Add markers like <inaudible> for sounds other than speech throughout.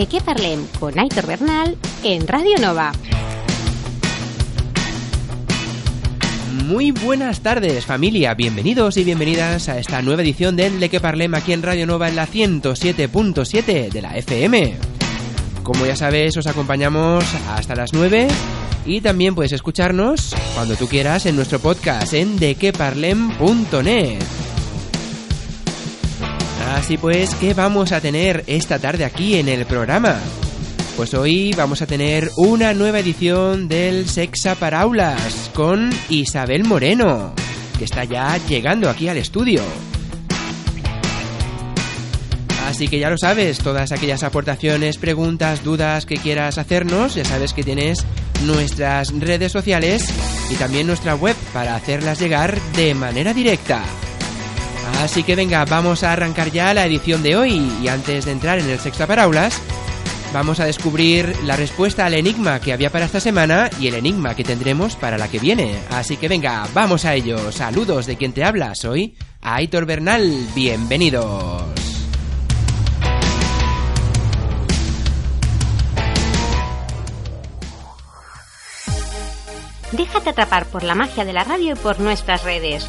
De qué parlem con Aitor Bernal en Radio Nova. Muy buenas tardes familia, bienvenidos y bienvenidas a esta nueva edición del De que Parlem aquí en Radio Nova en la 107.7 de la FM. Como ya sabes, os acompañamos hasta las 9 y también puedes escucharnos cuando tú quieras en nuestro podcast en dequeparlem.net. Así pues, ¿qué vamos a tener esta tarde aquí en el programa? Pues hoy vamos a tener una nueva edición del Sexa para Aulas con Isabel Moreno, que está ya llegando aquí al estudio. Así que ya lo sabes, todas aquellas aportaciones, preguntas, dudas que quieras hacernos, ya sabes que tienes nuestras redes sociales y también nuestra web para hacerlas llegar de manera directa. Así que venga, vamos a arrancar ya la edición de hoy y antes de entrar en el Sexta Paraulas, vamos a descubrir la respuesta al enigma que había para esta semana y el enigma que tendremos para la que viene. Así que venga, vamos a ello. Saludos de quien te habla, soy Aitor Bernal. Bienvenidos. Déjate atrapar por la magia de la radio y por nuestras redes.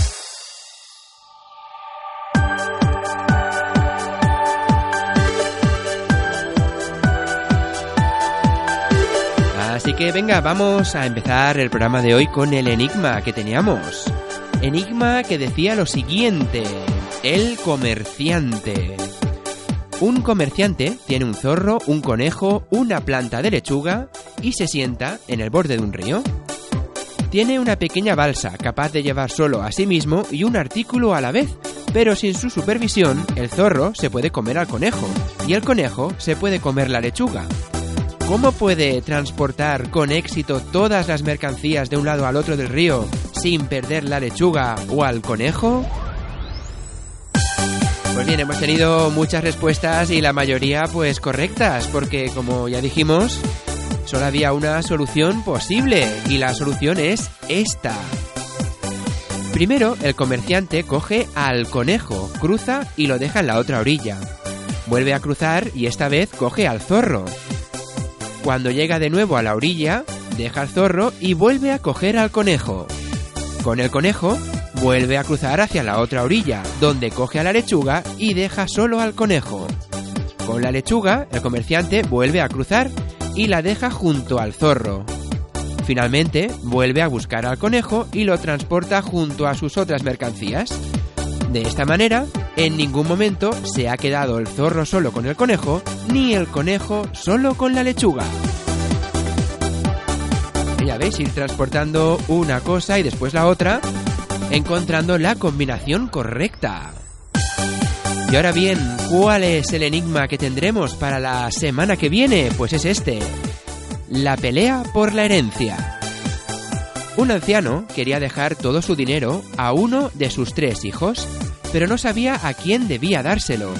Así que venga, vamos a empezar el programa de hoy con el enigma que teníamos. Enigma que decía lo siguiente, el comerciante. Un comerciante tiene un zorro, un conejo, una planta de lechuga y se sienta en el borde de un río. Tiene una pequeña balsa capaz de llevar solo a sí mismo y un artículo a la vez, pero sin su supervisión el zorro se puede comer al conejo y el conejo se puede comer la lechuga. ¿Cómo puede transportar con éxito todas las mercancías de un lado al otro del río sin perder la lechuga o al conejo? Pues bien, hemos tenido muchas respuestas y la mayoría pues correctas, porque como ya dijimos, solo había una solución posible y la solución es esta. Primero, el comerciante coge al conejo, cruza y lo deja en la otra orilla. Vuelve a cruzar y esta vez coge al zorro. Cuando llega de nuevo a la orilla, deja al zorro y vuelve a coger al conejo. Con el conejo, vuelve a cruzar hacia la otra orilla, donde coge a la lechuga y deja solo al conejo. Con la lechuga, el comerciante vuelve a cruzar y la deja junto al zorro. Finalmente, vuelve a buscar al conejo y lo transporta junto a sus otras mercancías. De esta manera, en ningún momento se ha quedado el zorro solo con el conejo, ni el conejo solo con la lechuga. Ya veis, ir transportando una cosa y después la otra, encontrando la combinación correcta. Y ahora bien, ¿cuál es el enigma que tendremos para la semana que viene? Pues es este. La pelea por la herencia. Un anciano quería dejar todo su dinero a uno de sus tres hijos, pero no sabía a quién debía dárselo.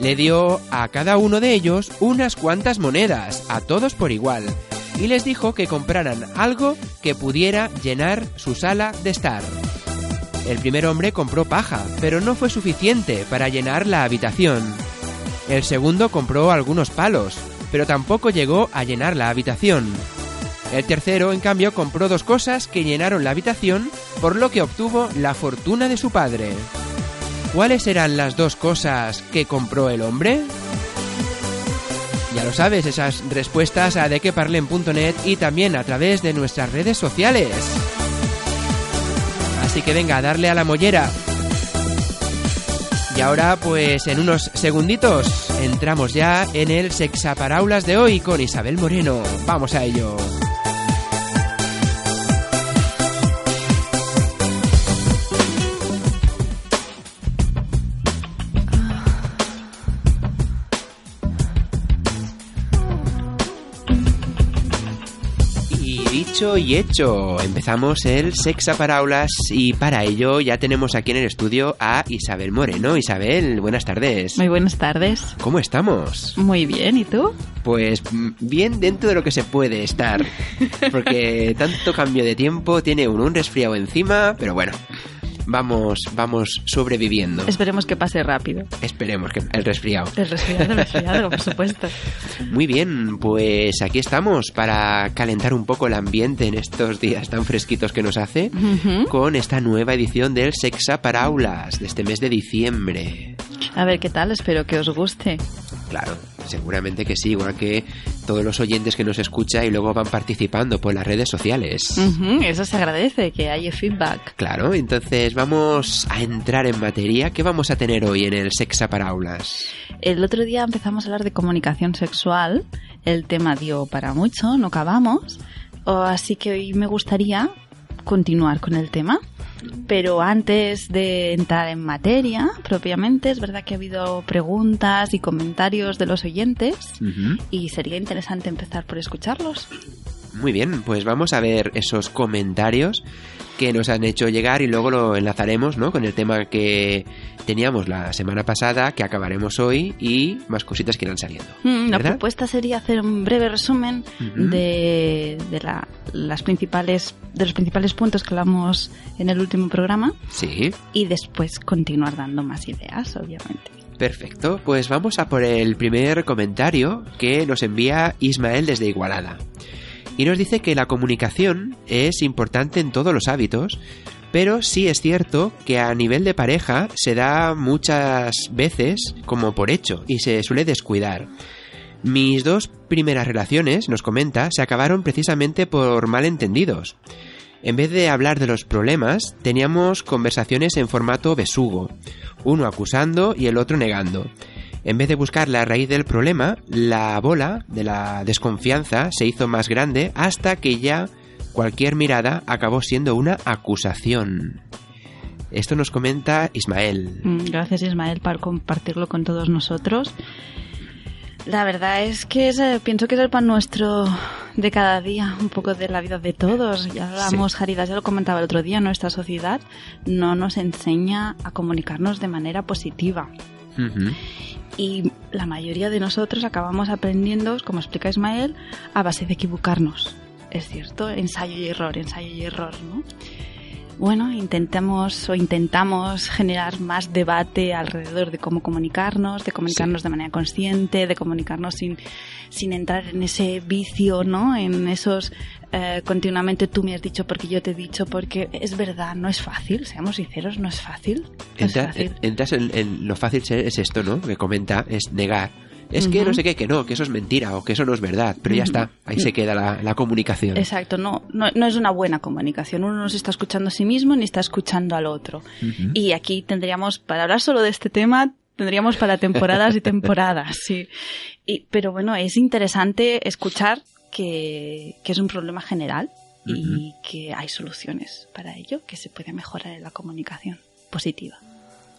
Le dio a cada uno de ellos unas cuantas monedas, a todos por igual, y les dijo que compraran algo que pudiera llenar su sala de estar. El primer hombre compró paja, pero no fue suficiente para llenar la habitación. El segundo compró algunos palos, pero tampoco llegó a llenar la habitación. El tercero, en cambio, compró dos cosas que llenaron la habitación, por lo que obtuvo la fortuna de su padre. ¿Cuáles eran las dos cosas que compró el hombre? Ya lo sabes, esas respuestas a dequeparlen.net y también a través de nuestras redes sociales. Así que venga, darle a la mollera. Y ahora, pues en unos segunditos, entramos ya en el Sexaparaulas de hoy con Isabel Moreno. Vamos a ello. Dicho y hecho, empezamos el Sexa Paraulas y para ello ya tenemos aquí en el estudio a Isabel Moreno. Isabel, buenas tardes. Muy buenas tardes. ¿Cómo estamos? Muy bien, ¿y tú? Pues mm, bien dentro de lo que se puede estar, porque <laughs> tanto cambio de tiempo tiene un, un resfriado encima, pero bueno, vamos, vamos sobreviviendo. Esperemos que pase rápido. Esperemos que el resfriado. El resfriado, el resfriado, por supuesto. <laughs> Muy bien, pues aquí estamos para calentar un poco el ambiente en estos días tan fresquitos que nos hace con esta nueva edición del Sexa para Aulas de este mes de diciembre. A ver qué tal, espero que os guste. Claro, seguramente que sí, igual que todos los oyentes que nos escuchan y luego van participando por las redes sociales. Eso se agradece, que haya feedback. Claro, entonces vamos a entrar en materia. ¿Qué vamos a tener hoy en el Sexa para Aulas? El otro día empezamos a hablar de comunicación sexual. El tema dio para mucho, no acabamos. O- Así que hoy me gustaría continuar con el tema. Pero antes de entrar en materia propiamente, es verdad que ha habido preguntas y comentarios de los oyentes y sería interesante empezar por escucharlos. Muy bien, pues vamos a ver esos comentarios que nos han hecho llegar y luego lo enlazaremos ¿no? con el tema que teníamos la semana pasada, que acabaremos hoy y más cositas que irán saliendo. Mm, La propuesta sería hacer un breve resumen de, de la- las principales, de los principales puntos que hablamos en el último programa Sí, y después continuar dando más ideas, obviamente. perfecto. Pues vamos a por el primer comentario que nos envía Ismael desde Igualada. Y nos dice que la comunicación es importante en todos los hábitos, pero sí es cierto que a nivel de pareja se da muchas veces como por hecho y se suele descuidar. Mis dos primeras relaciones, nos comenta, se acabaron precisamente por malentendidos. En vez de hablar de los problemas, teníamos conversaciones en formato besugo, uno acusando y el otro negando. En vez de buscar la raíz del problema, la bola de la desconfianza se hizo más grande hasta que ya cualquier mirada acabó siendo una acusación. Esto nos comenta Ismael. Mm, Gracias Ismael por compartirlo con todos nosotros. La verdad es que es, eh, pienso que es el pan nuestro de cada día, un poco de la vida de todos. Ya hablamos, Jaridas, ya lo comentaba el otro día, nuestra sociedad no nos enseña a comunicarnos de manera positiva. Y la mayoría de nosotros acabamos aprendiendo, como explica Ismael, a base de equivocarnos. Es cierto, ensayo y error, ensayo y error, ¿no? Bueno, intentamos o intentamos generar más debate alrededor de cómo comunicarnos, de comunicarnos de manera consciente, de comunicarnos sin, sin entrar en ese vicio, ¿no? En esos eh, continuamente tú me has dicho porque yo te he dicho, porque es verdad, no es fácil, seamos sinceros, no es fácil. Entras en, lo fácil es esto, ¿no? Que comenta, es negar. Es que no sé qué, que no, que eso es mentira o que eso no es verdad, pero ya está, ahí se queda la, comunicación. Exacto, no, no, es una buena comunicación, uno no se está escuchando a sí mismo ni está escuchando al otro. Y aquí tendríamos, para hablar solo de este tema, tendríamos para temporadas y <laughs> temporadas, sí. Y, pero bueno, es interesante escuchar que, es un problema general y que hay soluciones para ello, que se puede mejorar en la comunicación positiva.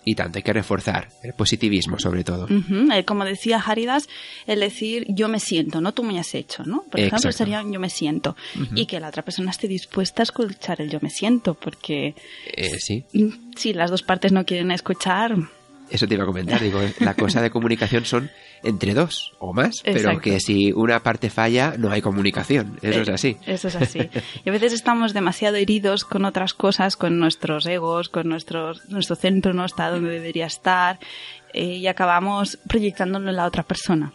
Y tanto hay que reforzar el positivismo, sobre todo. Eh, como decía Haridas, el decir yo me siento, no tú me has hecho, ¿no? Por ejemplo, sería yo me siento. Y que la otra persona esté dispuesta a escuchar el yo me siento, porque eh, sí. si las dos partes no quieren escuchar, eso te iba a comentar, digo, la cosa de comunicación son entre dos o más, pero que si una parte falla no hay comunicación, eso es así. Eso es así. Y a veces estamos demasiado heridos con otras cosas, con nuestros egos, con nuestro, nuestro centro no está donde debería estar eh, y acabamos proyectándolo en la otra persona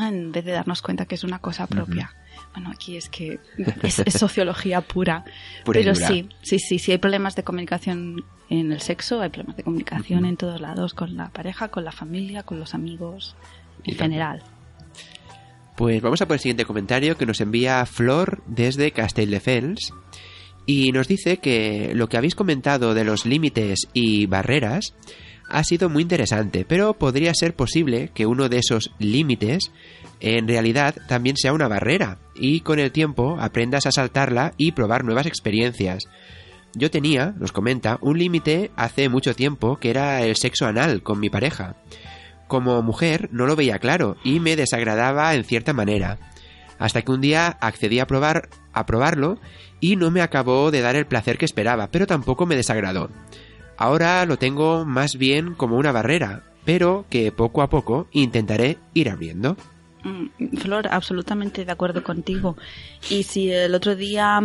en vez de darnos cuenta que es una cosa propia. Bueno, aquí es que es, sociología pura. <laughs> pero sí, sí, sí, sí hay problemas de comunicación en el sexo, hay problemas de comunicación en todos lados, con la pareja, con la familia, con los amigos, en general. Pues vamos a por el siguiente comentario que nos envía Flor desde Castelldefels y nos dice que lo que habéis comentado de los límites y barreras ha sido muy interesante, pero podría ser posible que uno de esos límites en realidad también sea una barrera y con el tiempo aprendas a saltarla y probar nuevas experiencias. Yo tenía, nos comenta, un límite hace mucho tiempo que era el sexo anal con mi pareja. Como mujer no lo veía claro y me desagradaba en cierta manera. Hasta que un día accedí a probar a probarlo y no me acabó de dar el placer que esperaba, pero tampoco me desagradó. Ahora lo tengo más bien como una barrera, pero que poco a poco intentaré ir abriendo. Mm, Flor, absolutamente de acuerdo contigo. Y si el otro día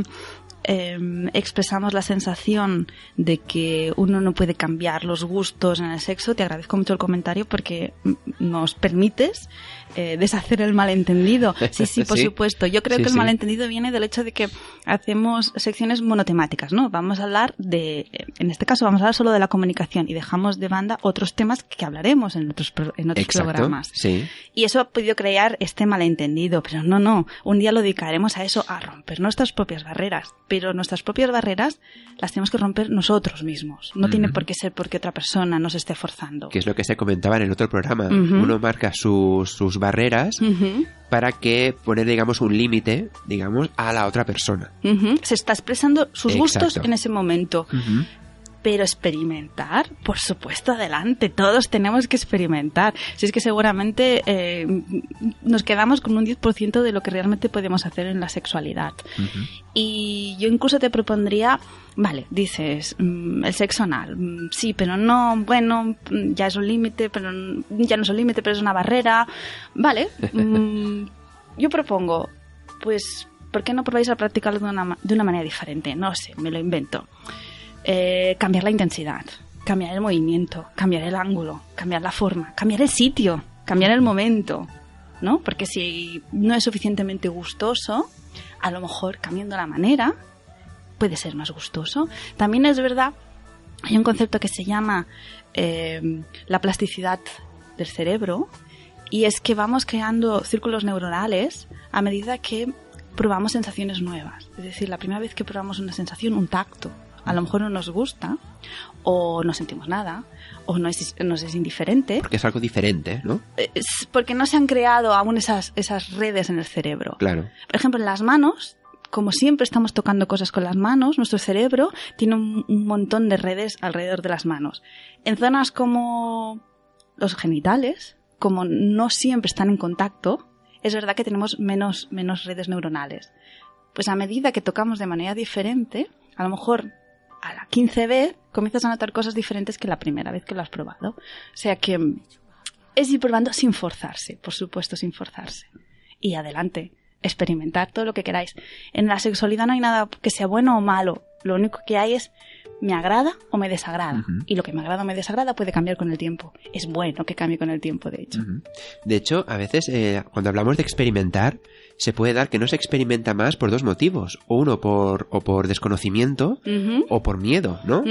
em, expresamos la sensación de que uno no puede cambiar los gustos en el sexo, te agradezco mucho el comentario porque nos permites eh, deshacer el malentendido. Sí, sí, <laughs> por supuesto. Yo creo que el malentendido viene del hecho de que hacemos secciones monotemáticas, ¿no? Vamos a hablar de, en este caso, vamos a hablar solo de la comunicación y dejamos de banda otros temas que hablaremos en otros, en otros programas. Sí. Y eso ha podido crear este malentendido, pero no, no. Un día lo dedicaremos a eso, a romper nuestras propias barreras. Pero nuestras propias barreras las tenemos que romper nosotros mismos. No tiene por qué ser porque otra persona nos esté forzando. Que es lo que se comentaba en el otro programa. Uno marca sus, sus barreras para que poner, digamos, un límite, digamos, a la otra persona. Se está expresando sus gustos en ese momento. Pero experimentar, por supuesto, adelante. Todos tenemos que experimentar. Si es que seguramente eh, nos quedamos con un 10% de lo que realmente podemos hacer en la sexualidad. Y yo incluso te propondría Vale, dices, mm, el sexo anal, mm, sí, pero no, bueno, mm, ya es un límite, pero ya no es un límite, pero es una barrera. Vale, yo propongo, pues, ¿por qué no probáis a practicarlo de una, de una manera diferente? No sé, me lo invento. Eh, cambiar la intensidad, cambiar el movimiento, cambiar el ángulo, cambiar la forma, cambiar el sitio, cambiar el momento, ¿no? Porque si no es suficientemente gustoso, a lo mejor cambiando la manera puede ser más gustoso. También es verdad, hay un concepto que se llama eh, la plasticidad del cerebro y es que vamos creando círculos neuronales a medida que probamos sensaciones nuevas. Es decir, la primera vez que probamos una sensación, un tacto, a lo mejor no nos gusta o no sentimos nada o no es, nos es indiferente. Porque es algo diferente, ¿no? Es porque no se han creado aún esas, esas redes en el cerebro. Claro. Por ejemplo, en las manos como siempre estamos tocando cosas con las manos, nuestro cerebro tiene un, montón de redes alrededor de las manos. En zonas como los genitales, como no siempre están en contacto, es verdad que tenemos menos, menos redes neuronales. Pues a medida que tocamos de manera diferente, a lo mejor a la 15 vez comienzas a notar cosas diferentes que la primera vez que lo has probado. O sea que es ir probando sin forzarse, por supuesto, sin forzarse. Y adelante experimentar todo lo que queráis. En la sexualidad no hay nada que sea bueno o malo. Lo único que hay es me agrada o me desagrada. Y lo que me agrada o me desagrada puede cambiar con el tiempo. Es bueno que cambie con el tiempo, de hecho. De hecho, a veces eh, cuando hablamos de experimentar, se puede dar que no se experimenta más por dos motivos. O uno por, o por desconocimiento o por miedo, ¿no?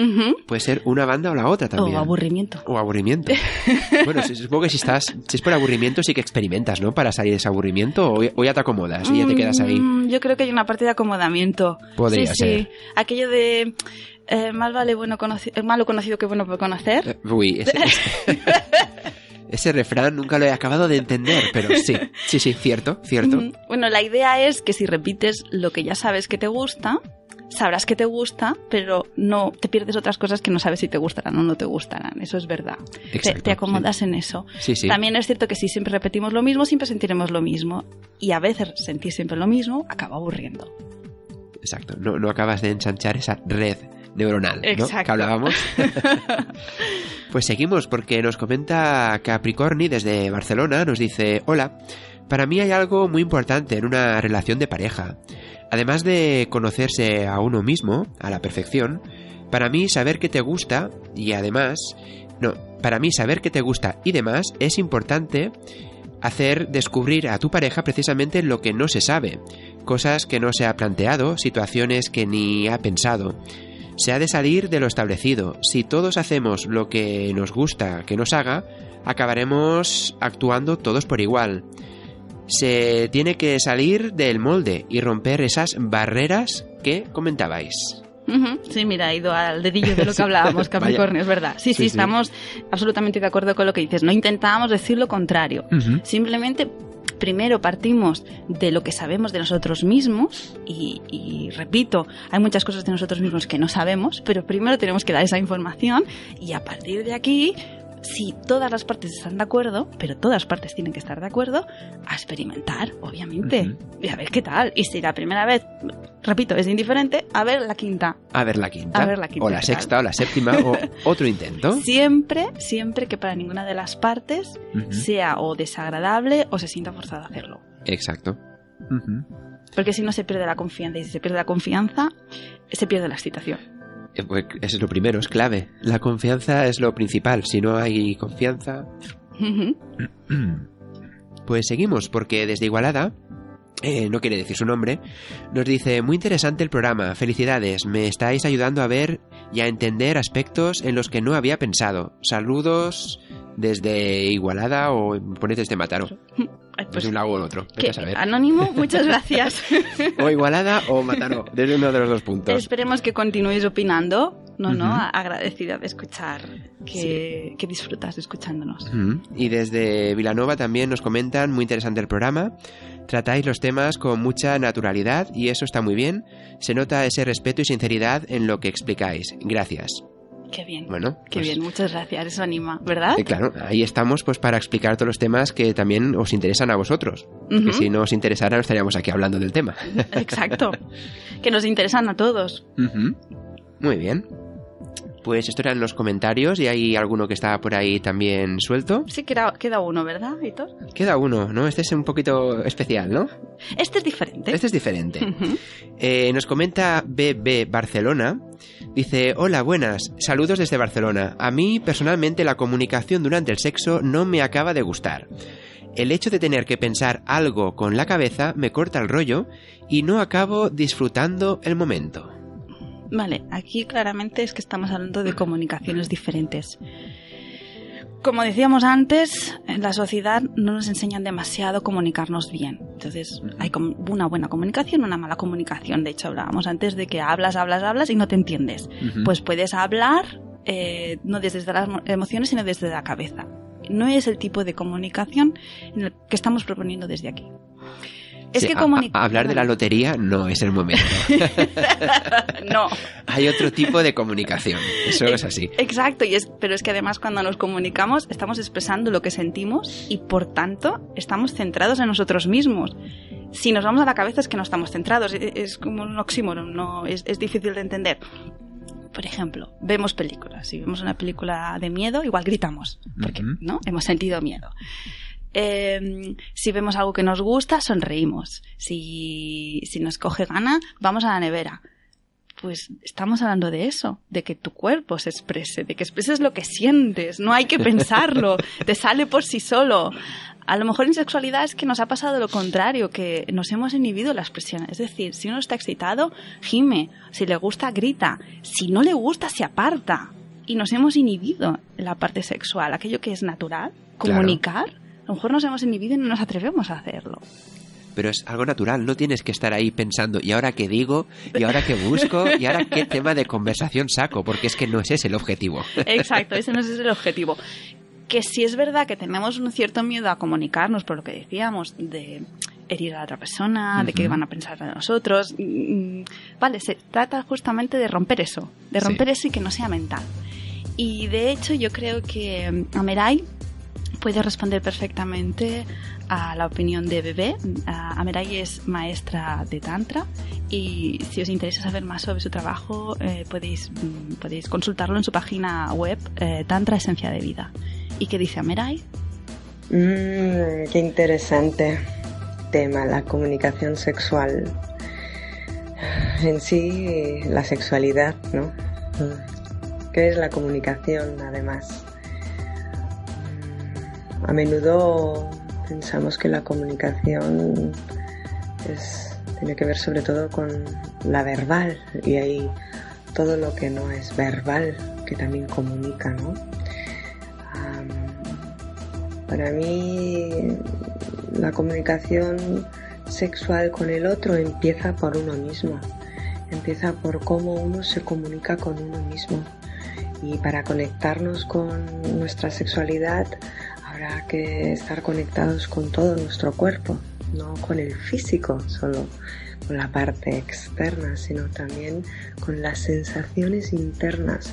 Puede ser una banda o la otra también. O aburrimiento. O aburrimiento. <laughs> bueno, supongo que si estás, si es por aburrimiento sí que experimentas, ¿no? Para salir de ese aburrimiento o, o ya te acomodas y ya te quedas ahí. Mm, Yo creo que hay una parte de acomodamiento. Podría sí, ser. sí. Aquello de eh, más vale bueno conoci- eh, malo conocido que bueno por conocer. Eh, Uy, ese, ese- <laughs> <laughs> ese refrán nunca lo he acabado de entender, pero sí, sí, sí, cierto, cierto. Bueno, la idea es que si repites lo que ya sabes que te gusta, sabrás que te gusta, pero no te pierdes otras cosas que no sabes si te gustarán o no te gustarán. Eso es verdad. Te- Exacto, te, acomodas en eso. Sí, sí. También es cierto que si siempre repetimos lo mismo, siempre sentiremos lo mismo. Y a veces sentir siempre lo mismo acaba aburriendo. Exacto. No, no acabas de ensanchar esa red neuronal, ¿no? Exacto. Que hablábamos. <laughs> pues seguimos porque nos comenta Capricorni desde Barcelona, nos dice, hola, para mí hay algo muy importante en una relación de pareja. Además de conocerse a uno mismo, a la perfección, para mí saber que te gusta y además, no, para mí saber que te gusta y demás es importante hacer descubrir a tu pareja precisamente lo que no se sabe, cosas que no se ha planteado, situaciones que ni ha pensado. Se ha de salir de lo establecido. Si todos hacemos lo que nos gusta que nos haga, acabaremos actuando todos por igual. Se tiene que salir del molde y romper esas barreras que comentabais. Sí, mira, ha ido al dedillo de lo que <laughs> hablábamos. Capricornio, es verdad. Sí, sí, Sí, sí. estamos absolutamente de acuerdo con lo que dices. No intentábamos decir lo contrario. Simplemente, primero partimos de lo que sabemos de nosotros mismos y, repito, hay muchas cosas de nosotros mismos que no sabemos, pero primero tenemos que dar esa información y a partir de aquí, si todas las partes están de acuerdo, pero todas las partes tienen que estar de acuerdo, a experimentar, obviamente, y a ver qué tal. Y si la primera vez, repito, es indiferente, a ver la quinta. A ver la quinta. A ver la quinta, o la ¿qué sexta o la séptima o <laughs> otro intento. Siempre, siempre que para ninguna de las partes sea o desagradable o se sienta forzada a hacerlo. Exacto. Porque si no se pierde la confianza y si se pierde la confianza, se pierde la excitación. Eh, pues, Eso es lo primero, es clave. La confianza es lo principal. Si no hay confianza... Pues seguimos, porque desde Igualada, eh, no quiere decir su nombre, nos dice, muy interesante el programa, felicidades, me estáis ayudando a ver y a entender aspectos en los que no había pensado. Saludos desde Igualada o ponéis desde Mataro, pues de un lado <laughs> o el otro, vete que- a saber. Anónimo, <laughs> muchas gracias. O Igualada o Mataró, desde uno de los dos puntos. Esperemos que continuéis opinando. No, no, Ujú. agradecida de escuchar que, que disfrutas escuchándonos. Y desde Vilanova también nos comentan, muy interesante el programa. Tratáis los temas con mucha naturalidad y eso está muy bien. Se nota ese respeto y sinceridad en lo que explicáis. Gracias. Qué bien. Bueno, Qué pues, bien, muchas gracias. Eso anima, ¿verdad? eh, claro, ahí estamos pues para explicar todos los temas que también os interesan a vosotros. Que si no os interesara no estaríamos aquí hablando del tema. <laughs> Exacto. que nos interesan a todos. Muy bien. Pues esto eran los comentarios y hay alguno que está por ahí también suelto. Sí, queda, queda uno, ¿verdad, Hitor? Queda uno, ¿no? Este es un poquito especial, ¿no? Este es diferente. Este es diferente. Eh, nos comenta BB Barcelona. Dice, hola, buenas, saludos desde Barcelona. A mí, personalmente, la comunicación durante el sexo no me acaba de gustar. El hecho de tener que pensar algo con la cabeza me corta el rollo y no acabo disfrutando el momento. Vale, aquí claramente es que estamos hablando de comunicaciones diferentes. Como decíamos antes, en la sociedad no nos enseñan demasiado a comunicarnos bien. Entonces, hay una buena comunicación, una mala comunicación. De hecho, hablábamos antes de que hablas, hablas, hablas y no te entiendes. Pues puedes hablar eh, no desde las mo- emociones, sino desde la cabeza. No es el tipo de comunicación en el que estamos proponiendo desde aquí. Es Sí, que hablar de la lotería no es el momento. <laughs> no. Hay otro tipo de comunicación. Eso es así. Exacto, y es, pero es que además cuando nos comunicamos estamos expresando lo que sentimos y por tanto estamos centrados en nosotros mismos. Si nos vamos a la cabeza es que no estamos centrados, e- es como un oxímoron, no, es, es difícil de entender. Por ejemplo, vemos películas. Si vemos una película de miedo, igual gritamos, porque Ujú. ¿no? hemos sentido miedo. Eh, si vemos algo que nos gusta, sonreímos. Si, si nos coge gana, vamos a la nevera. pues estamos hablando de eso, de que tu cuerpo se exprese, de que expreses lo que sientes, no hay que <laughs> pensarlo, te sale por sí solo. A lo mejor en sexualidad es que nos ha pasado lo contrario, que nos hemos inhibido la expresión. Es decir, si uno está excitado, gime. Si le gusta, grita. Si no le gusta, se aparta. Y nos hemos inhibido la parte sexual, aquello que es natural, comunicar. Lo mejor nos hemos inhibido y no nos atrevemos a hacerlo pero es algo natural, no tienes que estar ahí pensando, ¿y ahora qué digo? ¿Y ahora qué busco? ¿Y ahora qué <laughs> tema de conversación saco? Porque es que no es ese el objetivo. Exacto, ese no es el objetivo que si es verdad que tenemos un cierto miedo a comunicarnos, por lo que decíamos, de herir a la otra persona, de qué van a pensar de nosotros, mm, vale, se trata justamente de romper eso, de romper eso y que no sea mental. Y de hecho yo creo que mm, Amerai puede responder perfectamente a la opinión de Bebé. Amerai es maestra de Tantra y si os interesa saber más sobre su trabajo eh, podéis, mm, podéis consultarlo en su página web eh, Tantra Esencia de Vida. ¿Y qué dice Amerai? Mmm, qué interesante tema, la comunicación sexual. En sí, la sexualidad, ¿no? ¿Qué es la comunicación, además? A menudo pensamos que la comunicación tiene que ver sobre todo con la verbal y hay todo lo que no es verbal que también comunica, ¿no? Para mí la comunicación sexual con el otro empieza por uno mismo, empieza por cómo uno se comunica con uno mismo. Y para conectarnos con nuestra sexualidad habrá que estar conectados con todo nuestro cuerpo, no con el físico solo, con la parte externa, sino también con las sensaciones internas.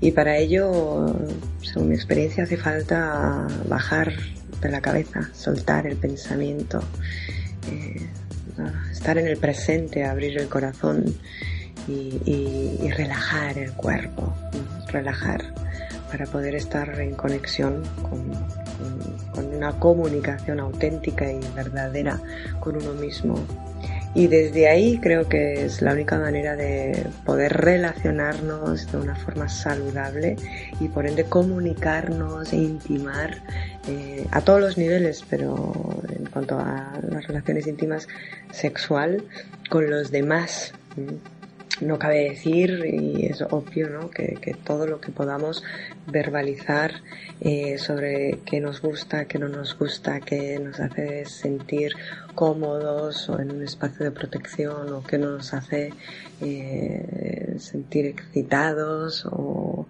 Y para ello, según mi experiencia, hace falta bajar de la cabeza, soltar el pensamiento, eh, estar en el presente, abrir el corazón y, relajar el cuerpo, relajar para poder estar en conexión con una comunicación auténtica y verdadera con uno mismo y desde ahí creo que es la única manera de poder relacionarnos de una forma saludable y por ende comunicarnos e intimar eh, a todos los niveles, pero en cuanto a las relaciones íntimas sexual con los demás. No cabe decir, y es obvio, ¿no? que, que todo lo que podamos verbalizar eh, sobre qué nos gusta, qué no nos gusta, qué nos hace sentir cómodos o en un espacio de protección o qué nos hace eh, sentir excitados o,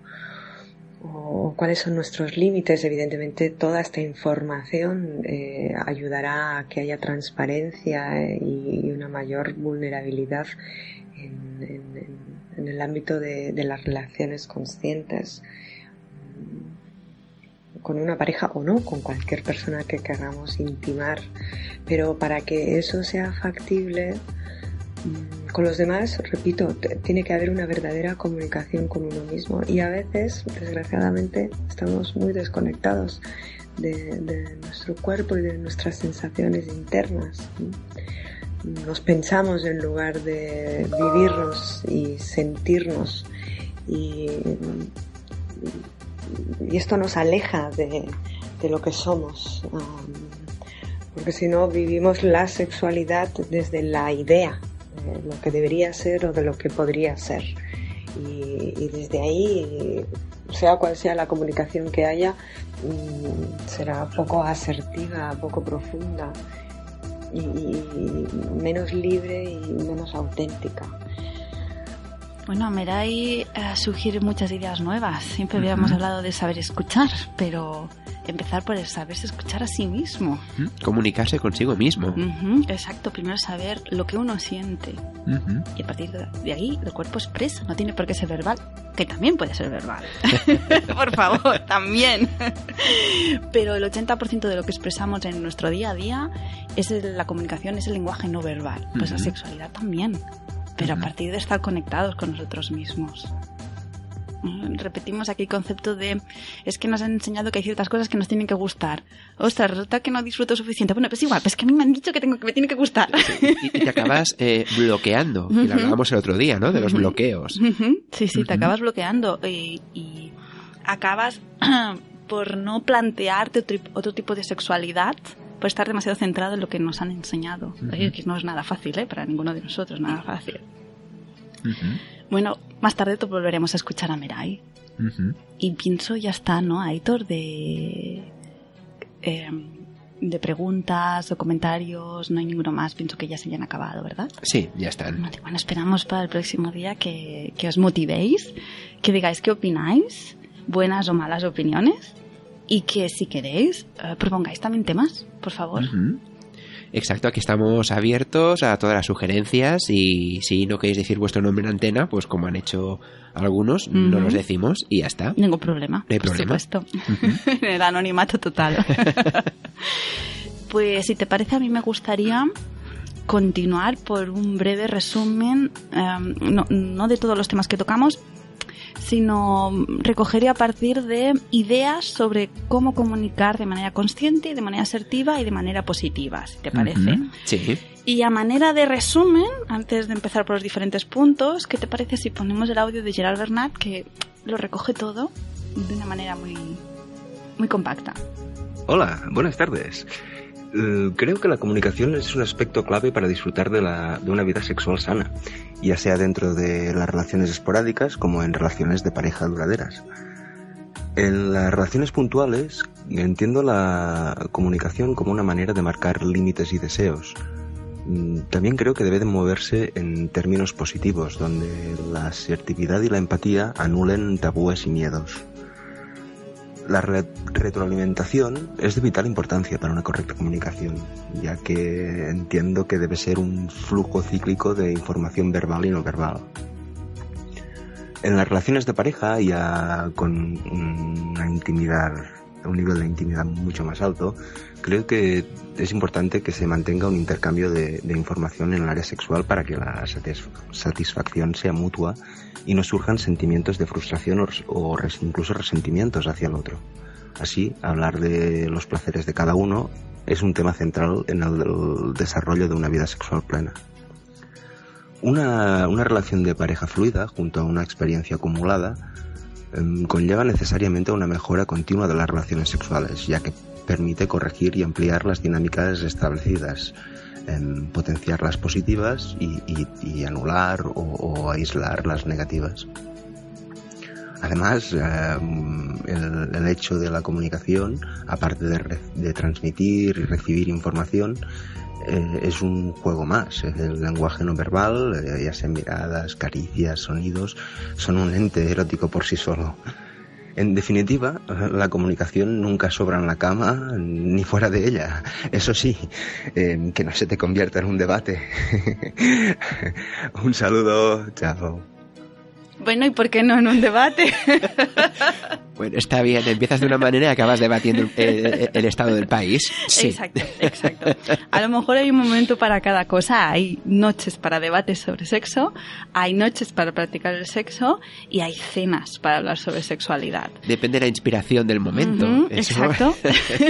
cuáles son nuestros límites. Evidentemente toda esta información eh, ayudará a que haya transparencia y una mayor vulnerabilidad en, el ámbito de, de las relaciones conscientes con una pareja o no, con cualquier persona que queramos intimar. Pero para que eso sea factible mm, con los demás, repito, tiene que haber una verdadera comunicación con uno mismo. Y a veces, desgraciadamente, estamos muy desconectados de, nuestro cuerpo y de nuestras sensaciones internas. Nos pensamos en lugar de vivirnos y sentirnos. Y, y esto nos aleja de, lo que somos, um, porque si no vivimos la sexualidad desde la idea de lo que debería ser o de lo que podría ser. Y, desde ahí, sea cual sea la comunicación que haya, mm, será poco asertiva, poco profunda y menos libre y menos auténtica. Bueno, Merai eh, sugiere muchas ideas nuevas. Siempre habíamos hablado de saber escuchar, pero empezar por el saberse escuchar a sí mismo. Comunicarse consigo mismo. Exacto, primero saber lo que uno siente. Y a partir de ahí el cuerpo expresa, no tiene por qué ser verbal, que también puede ser verbal. <laughs> <laughs> por favor, también. Pero el 80% de lo que expresamos en nuestro día a día es la comunicación, es el lenguaje no verbal. Pues la sexualidad también pero a partir de estar conectados con nosotros mismos. repetimos aquí el concepto de es que nos han enseñado que hay ciertas cosas que nos tienen que gustar. Ostras, resulta que no disfruto suficiente. Bueno, pues igual, pues que a mí me han dicho que tengo que me tiene que gustar. y, te acabas eh, bloqueando. Y lo hablábamos el otro día, ¿no? De los bloqueos. Sí, sí, te acabas bloqueando y, y acabas <clears throat> por no plantearte otro, tipo de sexualidad por estar demasiado centrado en lo que nos han enseñado. Que no es nada fácil, ¿eh? Para ninguno de nosotros, nada fácil. Bueno, más tarde te volveremos a escuchar a Merai. Y pienso ya está, ¿no, Aitor? De, em, de preguntas o comentarios, no hay ninguno más. Pienso que ya se hayan acabado, ¿verdad? Sí, ya están. Bueno, esperamos para el próximo día que, os motivéis, que digáis qué opináis, buenas o malas opiniones, y que si queréis, eh, propongáis también temas, por favor. Exacto, aquí estamos abiertos a todas las sugerencias y si no queréis decir vuestro nombre en antena, pues como han hecho algunos, no los decimos y ya está. Ningún problema. No hay problema. Por <laughs> el anonimato total. <laughs> pues si te parece, a mí me gustaría continuar por un breve resumen, em, no, no de todos los temas que tocamos, sino recogería a partir de ideas sobre cómo comunicar de manera consciente, de manera asertiva y de manera positiva, si te parece. Sí. Y a manera de resumen, antes de empezar por los diferentes puntos, ¿qué te parece si ponemos el audio de Gerard Bernat que lo recoge todo de una manera muy, muy compacta? Hola, buenas tardes. Eh, creo que la comunicación es un aspecto clave para disfrutar de, la, una vida sexual sana, ya sea dentro de las relaciones esporádicas como en relaciones de pareja duraderas. En las relaciones puntuales entiendo la comunicación como una manera de marcar límites y deseos. Mm, también creo que debe de moverse en términos positivos, donde la asertividad y la empatía anulen tabúes y miedos. La retroalimentación es de vital importancia para una correcta comunicación, ya que entiendo que debe ser un flujo cíclico de información verbal y no verbal. En las relaciones de pareja, ya con una intimidad, un nivel de intimidad mucho más alto, creo que es importante que se mantenga un intercambio de, información en el área sexual para que la satisfacción sea mutua y no surjan sentimientos de frustración o, incluso resentimientos hacia el otro. Así, hablar de los placeres de cada uno es un tema central en el desarrollo de una vida sexual plena. Una, relación de pareja fluida, junto a una experiencia acumulada, conlleva necesariamente una mejora continua de las relaciones sexuales, ya que permite corregir y ampliar las dinámicas establecidas, potenciar las positivas y, anular o, aislar las negativas. Además, em, el, hecho de la comunicación, aparte de, transmitir y recibir información, eh, es un juego más. El lenguaje no verbal, eh, ya sean miradas, caricias, sonidos, son un ente erótico por sí solo. En definitiva, la comunicación nunca sobra en la cama ni fuera de ella. Eso sí, eh, que no se te convierta en un debate. <laughs> un saludo, chao. Bueno, ¿y por qué no en un debate? <laughs> Bueno, está bien, empiezas de una manera y acabas debatiendo el, estado del país. Sí. Exacto, exacto. A lo mejor hay un momento para cada cosa. Hay noches para debates sobre sexo, hay noches para practicar el sexo y hay cenas para hablar sobre sexualidad. Depende de la inspiración del momento. exacto.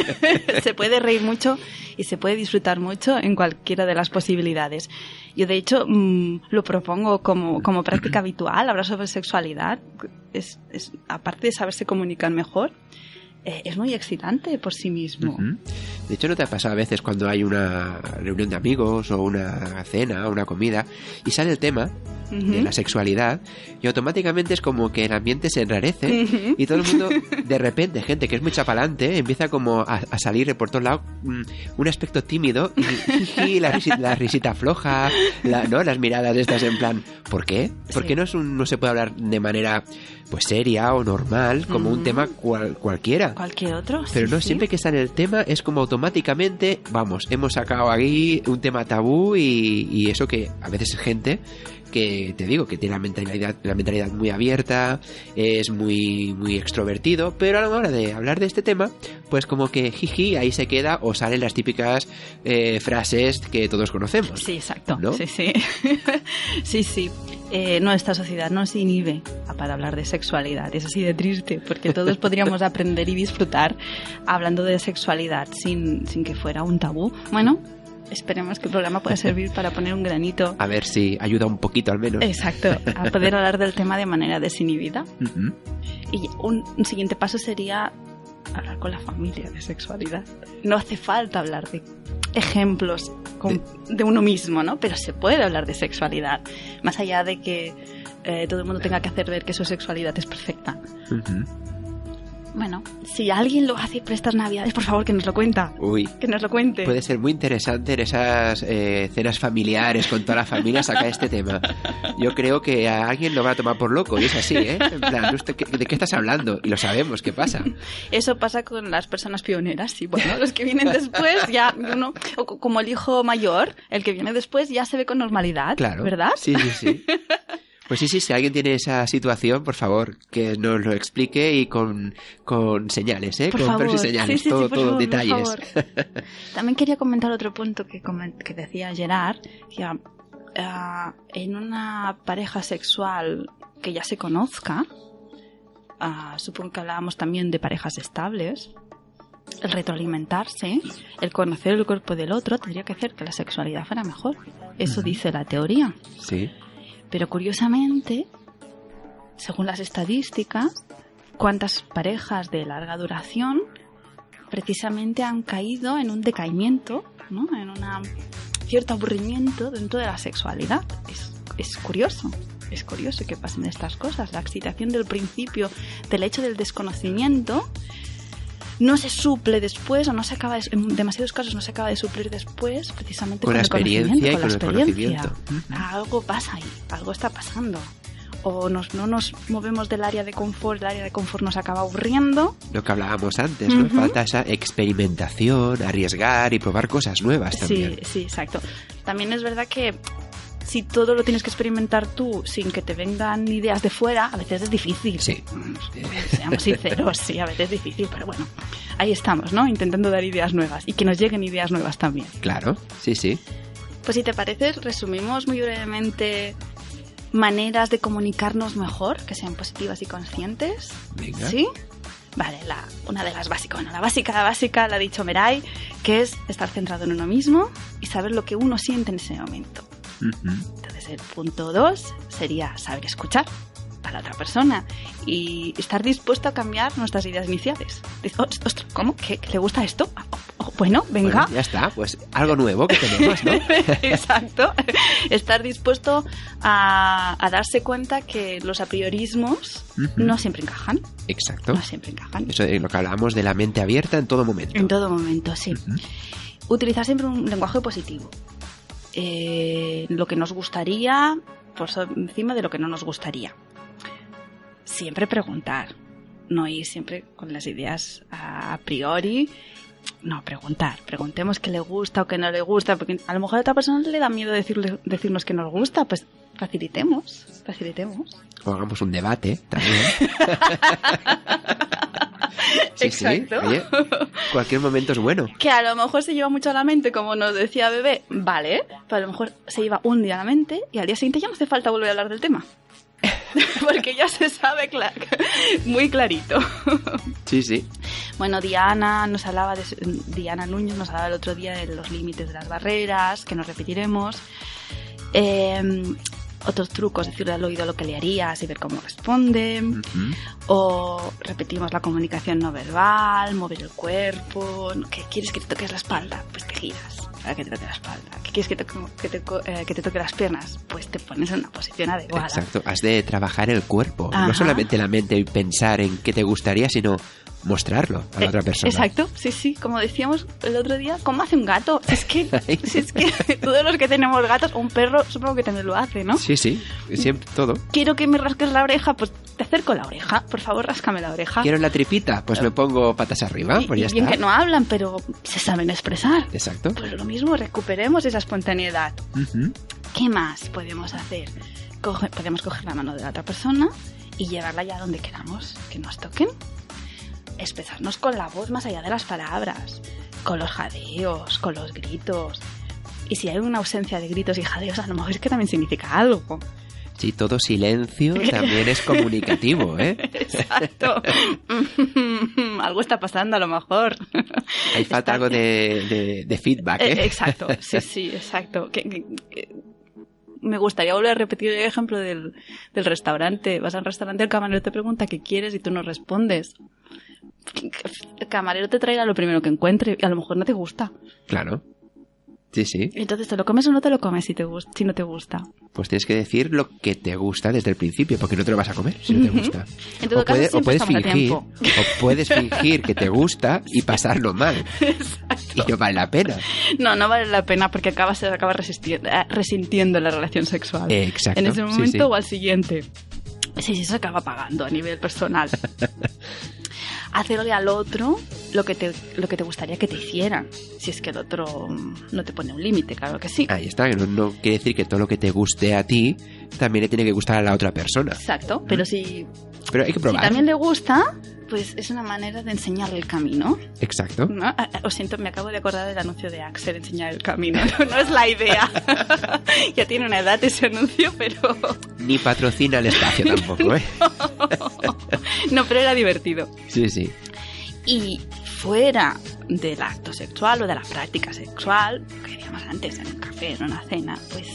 <laughs> se puede reír mucho y se puede disfrutar mucho en cualquiera de las posibilidades. Yo, de hecho, mm, lo propongo como, como práctica habitual, hablar sobre sexualidad. Es, es, aparte de saberse comunicar mejor, eh, es muy excitante por sí mismo. De hecho, ¿no te ha pasado a veces cuando hay una reunión de amigos o una cena o una comida y sale el tema de la sexualidad y automáticamente es como que el ambiente se enrarece y todo el mundo, <laughs> de repente, gente que es muy chapalante, empieza como a, salir por todos lados mm, un aspecto tímido y, la, risita, floja, ¿no? las miradas estas en plan, ¿por qué? ¿Por qué no, es un, no se puede hablar de manera pues seria o normal como un tema cualquiera? Cualquier otro. Pero no, siempre que sale el tema es como automáticamente, vamos, hemos sacado aquí un tema tabú y, y eso que a veces es gente que te digo que tiene la mentalidad, la mentalidad muy abierta, es muy, muy extrovertido, pero a la hora de hablar de este tema, pues como que jiji, ahí se queda o salen las típicas eh, frases que todos conocemos. Sí, exacto. Sí, sí. <laughs> sí, sí. eh, nuestra sociedad nos inhibe para hablar de sexualidad. Es así de triste, porque todos <laughs> podríamos aprender y disfrutar hablando de sexualidad sin, sin que fuera un tabú. Bueno, esperemos que el programa pueda servir para poner un granito. A ver si ayuda un poquito al menos. Exacto, a poder hablar del tema de manera desinhibida. Y un, siguiente paso sería hablar con la familia de sexualidad. No hace falta hablar de ejemplos de, uno mismo, ¿no? Pero se puede hablar de sexualidad, más allá de que eh, todo el mundo tenga que hacer ver que su sexualidad es perfecta. Bueno, si alguien lo hace por estas navidades, por favor, que nos lo cuenta. Uy. Que nos lo cuente. Puede ser muy interesante en esas eh, cenas familiares con toda la familia sacar este tema. Yo creo que a alguien lo va a tomar por loco y es así, ¿eh? En plan, ¿de qué estás hablando? Y lo sabemos, ¿qué pasa? Eso pasa con las personas pioneras, y bueno, los que vienen después ya, uno, como el hijo mayor, el que viene después ya se ve con normalidad, claro. ¿verdad? Sí, sí, sí. Pues sí, sí, si alguien tiene esa situación, por favor, que nos lo explique y con, con señales, ¿eh? con favor. y señales, todo, todo detalles. También quería comentar otro punto que, que decía Gerard, que uh, en una pareja sexual que ya se conozca, uh, supongo que hablábamos también de parejas estables, el retroalimentarse, el conocer el cuerpo del otro, tendría que hacer que la sexualidad fuera mejor. Eso dice la teoría. Sí. Pero curiosamente, según las estadísticas, cuántas parejas de larga duración precisamente han caído en un decaimiento, ¿no? en un cierto aburrimiento dentro de la sexualidad. Es, es curioso, es curioso que pasen estas cosas. La excitación del principio, del hecho del desconocimiento, no se suple después o no se acaba en demasiados casos no se acaba de suplir después precisamente con, la experiencia y con, la experiencia. Algo pasa ahí, algo está pasando. O nos, no nos movemos del área de confort, el área de confort nos acaba aburriendo. Lo que hablábamos antes, ¿no? Falta esa experimentación, arriesgar y probar cosas nuevas también. Sí, sí, exacto. También es verdad que si todo lo tienes que experimentar tú sin que te vengan ideas de fuera, a veces es difícil. Sí. Seamos sinceros, sí, a veces es difícil, pero bueno, ahí estamos, ¿no? Intentando dar ideas nuevas y que nos lleguen ideas nuevas también. Claro, sí, sí. Pues si te parece, resumimos muy brevemente maneras de comunicarnos mejor, que sean positivas y conscientes. Venga. ¿Sí? Vale, la, una de las básicas, bueno, la básica, la básica la ha dicho Merai, que es estar centrado en uno mismo y saber lo que uno siente en ese momento. Entonces el punto dos sería saber escuchar a la otra persona y estar dispuesto a cambiar nuestras ideas iniciales. Ostras, ¿cómo? ¿Qué? ¿Le gusta esto? Ah, oh, oh, bueno, venga. ya está, pues algo nuevo que tenemos, ¿no? <laughs> Exacto. Estar dispuesto a, darse cuenta que los apriorismos no siempre encajan. Exacto. No siempre encajan. Eso es lo que hablábamos de la mente abierta en todo momento. En todo momento, sí. Utilizar siempre un lenguaje positivo. Eh, lo que nos gustaría por encima de lo que no nos gustaría. Siempre preguntar, no ir siempre con las ideas a priori. No, preguntar. Preguntemos qué le gusta o qué no le gusta, porque a lo mejor a otra persona le da miedo decirle, decirnos que nos gusta, pues facilitemos, facilitemos. O hagamos un debate también. <laughs> <laughs> Exacto. cualquier momento es bueno. Que a lo mejor se lleva mucho a la mente, como nos decía Bebé, vale, pero a lo mejor se lleva un día a la mente y al día siguiente ya no hace falta volver a hablar del tema. <laughs> Porque ya se sabe muy clarito. <laughs> Sí, sí. Bueno, Diana nos hablaba de, Diana Núñez nos hablaba el otro día de los límites de las barreras, que nos repetiremos. Eh, otros trucos, decirle al oído lo que le harías y ver cómo responde. O repetimos la comunicación no verbal, mover el cuerpo. ¿Qué quieres que te toques la espalda? Pues te giras para que te toque la espalda. ¿Qué quieres que te, que te, eh, que te toque las piernas? Pues te pones en una posición adecuada. Exacto, has de trabajar el cuerpo, no solamente la mente y pensar en qué te gustaría, sino mostrarlo a la otra persona. Exacto, sí, sí, como decíamos el otro día, ¿cómo hace un gato? es que, <laughs> es que <laughs> todos los que tenemos gatos, un perro supongo que también lo hace, ¿no? Sí, sí, siempre todo. Quiero que me rasques la oreja, pues te acerco la oreja, por favor, ráscame la oreja. Quiero la tripita, pues me pongo patas arriba, pues ya bien que no hablan, pero se saben expresar. Exacto. Pues lo mismo, recuperemos esa espontaneidad. ¿Qué más podemos hacer? podemos coger la mano de la otra persona y llevarla ya donde queramos, que nos toquen expresarnos con la voz más allá de las palabras, con los jadeos, con los gritos. Y si hay una ausencia de gritos y jadeos, a lo mejor es que también significa algo. Sí, todo silencio también es comunicativo, ¿eh? <laughs> Exacto. <laughs> algo está pasando a lo mejor. Hay falta algo de, de- de feedback, ¿eh? Eh, Exacto, sí, sí, exacto. Que- que- que- me gustaría volver a repetir el ejemplo del, del restaurante. Vas al restaurante, el camarero te pregunta qué quieres y tú no respondes. El camarero te traerá lo primero que encuentre y a lo mejor no te gusta. Claro. Sí, sí. Entonces, ¿te lo comes o no te lo comes si, te si no te gusta? Pues tienes que decir lo que te gusta desde el principio, porque no te lo vas a comer si no te gusta. En todo o, caso, puede- o puedes fingir, o puedes fingir que te gusta y <laughs> pasarlo mal. Y no vale la pena. No, no vale la pena porque acabas, se acaba resistiendo, eh, resintiendo la relación sexual. Exacto, En ese momento sí. o al siguiente. Sí, sí, se acaba pagando a nivel personal. <laughs> Hacerle al otro lo que, te, lo que te gustaría que te hicieran. Si es que el otro mm, no te pone un límite, claro que sí. Ahí está, que no, no quiere decir que todo lo que te guste a ti también le tiene que gustar a la otra persona. Exacto, pero si, Pero hay que si probar. también le gusta, pues es una manera de enseñarle el camino. Exacto. ¿no? Ah, ah, Os siento, me acabo de acordar del anuncio de Axel, enseñar el camino. <laughs> No, no es la idea. <laughs> ya tiene una edad ese anuncio, pero... Ni patrocina el espacio <laughs> tampoco, ¿eh? no, pero era divertido. Sí, sí. Y fuera del acto sexual o de la práctica sexual, lo que decíamos antes, en un café, en una cena, pues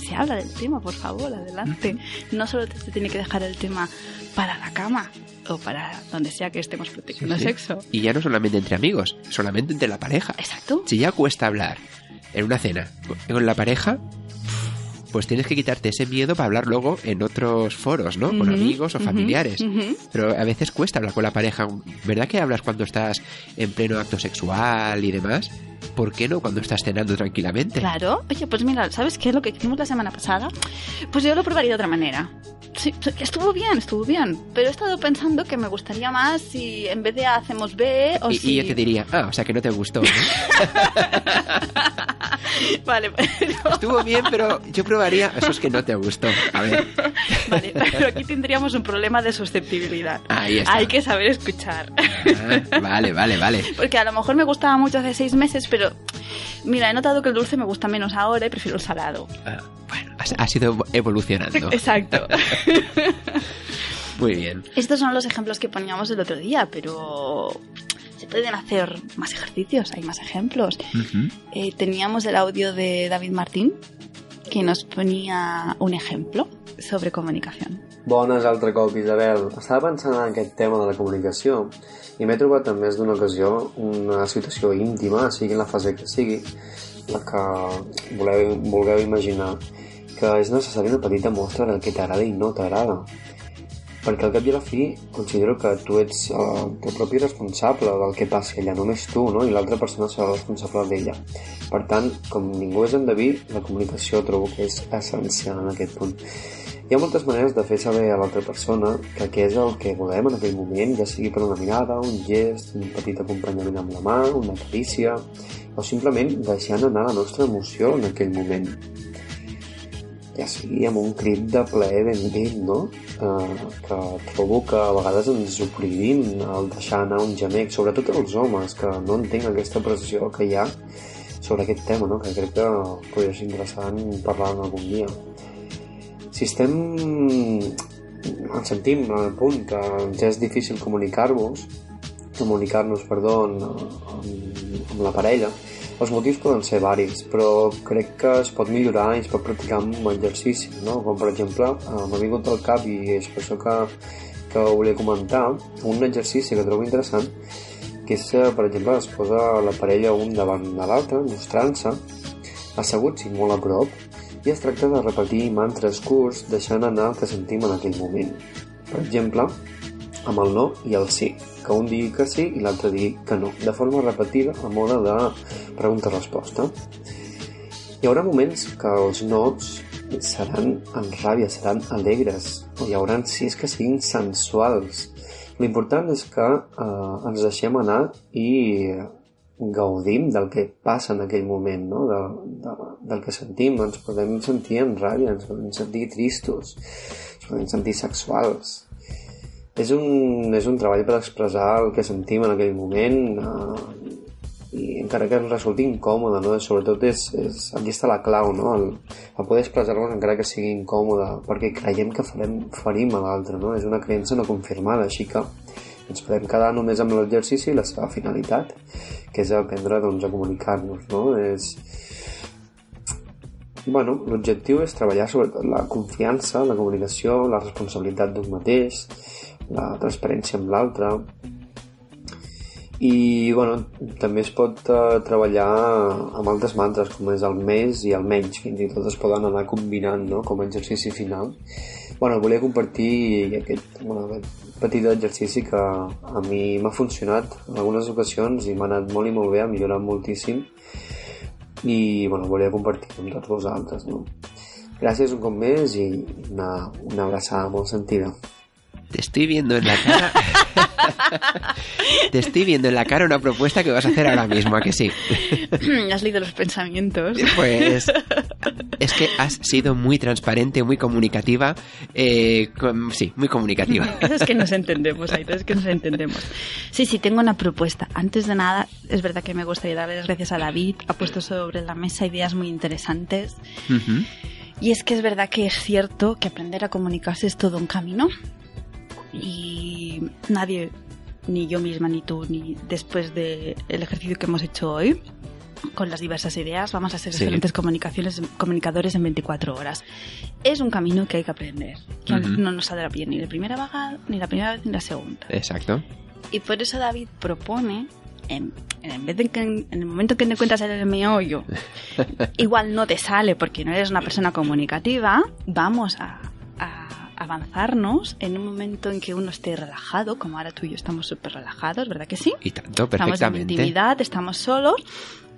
se habla del tema, por favor, adelante. No solo te, te tiene que dejar el tema para la cama o para donde sea que estemos practicando Sí, sí. sexo. Y ya no solamente entre amigos, solamente entre la pareja. Exacto. Si ya cuesta hablar en una cena con la pareja, pues tienes que quitarte ese miedo para hablar luego en otros foros, ¿no? Con amigos o familiares. Pero a veces cuesta hablar con la pareja. ¿Verdad que hablas cuando estás en pleno acto sexual y demás? ¿Por qué no cuando estás cenando tranquilamente? Claro. Oye, pues mira, ¿sabes qué? Lo que hicimos la semana pasada, pues yo lo probaría de otra manera. Sí, estuvo bien, estuvo bien. Pero he estado pensando que me gustaría más si en vez de hacemos B o Y, si... y yo te diría, ah, o sea que no te gustó. ¿no? <laughs> Vale, pero... Estuvo bien, pero yo probaría. Eso es que no te gustó. A ver. <laughs> Vale, pero aquí tendríamos un problema de susceptibilidad. Ahí está. Hay que saber escuchar. Ah, vale, vale, vale. <laughs> Porque a lo mejor me gustaba mucho hace seis meses, pero mira, he notado que el dulce me gusta menos ahora y prefiero el salado. Ah, bueno, ha, ha sido evolucionando. <laughs> Exacto. <laughs> Muy bien. Estos son los ejemplos que poníamos el otro día, pero se pueden hacer más ejercicios, hay más ejemplos. Eh, teníamos el audio de David Martín que nos ponía un ejemplo sobre comunicación. Bones altre cop, Isabel. Estava pensant en aquest tema de la comunicació i m'he trobat en més d'una ocasió una situació íntima, sigui en la fase que sigui, la que voleu, vulgueu imaginar, que és necessària una petita mostra del que t'agrada i no t'agrada. Perquè al cap i a la fi considero que tu ets eh, el teu propi responsable del que passi allà, només tu, no? I l'altra persona serà responsable d'ella. Per tant, com ningú és endeví, la comunicació trobo que és essencial en aquest punt. Hi ha moltes maneres de fer saber a l'altra persona que què és el que volem en aquell moment, ja sigui per una mirada, un gest, un petit acompanyament amb la mà, una carícia, o simplement deixant anar la nostra emoció en aquell moment. Ja sigui amb un crit de plaer ben dit, no? Eh, que trobo que a vegades ens oprimim al deixar anar un gemec, sobretot els homes, que no entenc aquesta pressió que hi ha sobre aquest tema, no? que crec que podria ser interessant parlar-ne algun dia si estem ens sentim en el punt que ens és difícil comunicar-vos comunicar-nos, perdó, amb, amb la parella, els motius poden ser varis, però crec que es pot millorar i es pot practicar amb exercici, no? Com per exemple, eh, m'ha vingut al cap i és per això que, que volia comentar, un exercici que trobo interessant, que és, eh, per exemple, es posa la parella un davant de l'altre, mostrant-se, asseguts i molt a prop, i es tracta de repetir mantres curts deixant anar el que sentim en aquell moment. Per exemple, amb el no i el sí, que un digui que sí i l'altre digui que no, de forma repetida a mode de pregunta-resposta. Hi haurà moments que els nos seran en ràbia, seran alegres, o hi haurà sis que siguin sensuals. L'important és que eh, ens deixem anar i gaudim del que passa en aquell moment, no? de, de, del que sentim. Ens podem sentir en ràbia, ens podem sentir tristos, ens podem sentir sexuals. És un, és un treball per expressar el que sentim en aquell moment eh, i encara que ens resulti incòmode, no? sobretot és, és, aquí està la clau, no? el, el poder expressar-nos encara que sigui incòmode, perquè creiem que farem, ferim a l'altre, no? és una creença no confirmada, així que ens podem quedar només amb l'exercici i la seva finalitat, que és aprendre doncs, a comunicar-nos. No? És... Bueno, l'objectiu és treballar sobretot la confiança, la comunicació, la responsabilitat d'un mateix, la transparència amb l'altre, i bueno, també es pot uh, treballar amb altres mantres com és el més i el menys fins i tot es poden anar combinant no? com a exercici final bueno, volia compartir aquest, bueno, aquest petit exercici que a mi m'ha funcionat en algunes ocasions i m'ha anat molt i molt bé, ha millorat moltíssim i bueno, volia compartir amb tots vosaltres no? gràcies un cop més i una, una abraçada molt sentida te estoy viendo en la cara. <laughs> Te estoy viendo en la cara una propuesta que vas a hacer ahora mismo, ¿a que sí? <clears throat> Has leído los pensamientos. Pues <laughs> es que has sido muy transparente, muy comunicativa. Eh, sí, muy comunicativa. <laughs> es que nos entendemos, Aito, es que nos entendemos. Sí, sí, tengo una propuesta. Antes de nada, es verdad que me gustaría darle las gracias a David. Ha puesto sobre la mesa ideas muy interesantes. Y es que es verdad que es cierto que aprender a comunicarse es todo un camino y nadie, ni yo misma, ni tú, ni después del ejercicio que hemos hecho hoy, con las diversas ideas, vamos a ser excelentes comunicaciones, comunicadores en 24 horas. Es un camino que hay que aprender, que no nos saldrá bien ni la primera vagada, ni la primera vez, ni la segunda. Exacto. Y por eso David propone en, vez de que en, el momento que te encuentras en el meollo, <laughs> igual no te sale porque no eres una persona comunicativa, vamos a avanzarnos en un momento en que uno esté relajado, como ahora tú y yo estamos súper relajados, ¿verdad que sí? Y tanto, perfectamente. Estamos en intimidad, estamos solos,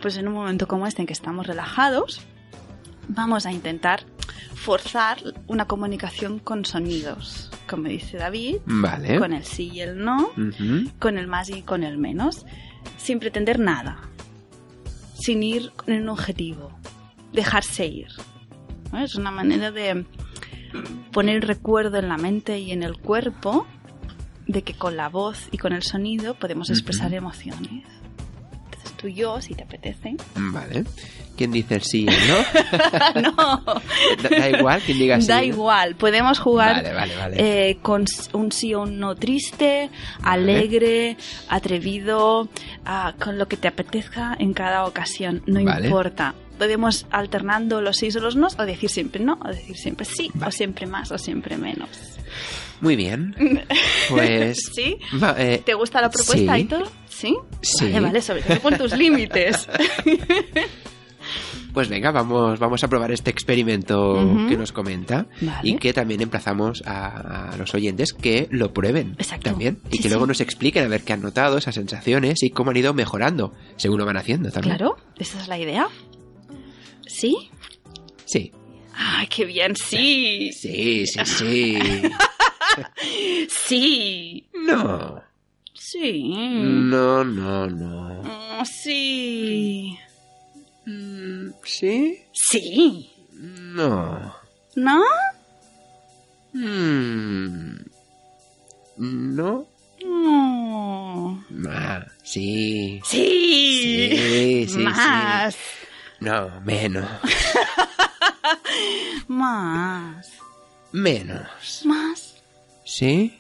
pues en un momento como este en que estamos relajados, vamos a intentar forzar una comunicación con sonidos, como dice David, vale. con el sí y el no, con el más y con el menos, sin pretender nada, sin ir con un objetivo, dejarse ir. Es una manera de poner el recuerdo en la mente y en el cuerpo de que con la voz y con el sonido podemos expresar emociones. Entonces tú y yo, si te apetece. Vale. ¿Quién dice el sí o no? <laughs> no. Da, igual quien diga sí. Da igual. Podemos jugar eh, con un sí o un no triste, alegre, atrevido, ah, con lo que te apetezca en cada ocasión. No importa podemos alternando los sí o los no, o decir siempre no, o decir siempre sí, o siempre más, o siempre menos. Muy bien. <laughs> Pues. ¿Sí? Eh, ¿Te gusta la propuesta, y todo? ¿Sí? Sí. Vale, vale, sobre todo con tus límites. <laughs> Pues venga, vamos, vamos a probar este experimento que nos comenta y que también emplazamos a, los oyentes que lo prueben también y que luego nos expliquen a ver qué han notado, esas sensaciones y cómo han ido mejorando según lo van haciendo también. Claro, esa es la idea. ¿Sí? Sí. ¡Ay, qué bien! Sí. Sí, sí, sí. <laughs> sí. No. Sí. No, no, no. Oh, sí. Mm, ¿Sí? Sí. No. ¿No? Mm. ¿No? No. Ah, sí. Sí. Sí, sí. Más. No, menos. <laughs> Más. Menos. Más. ¿Sí?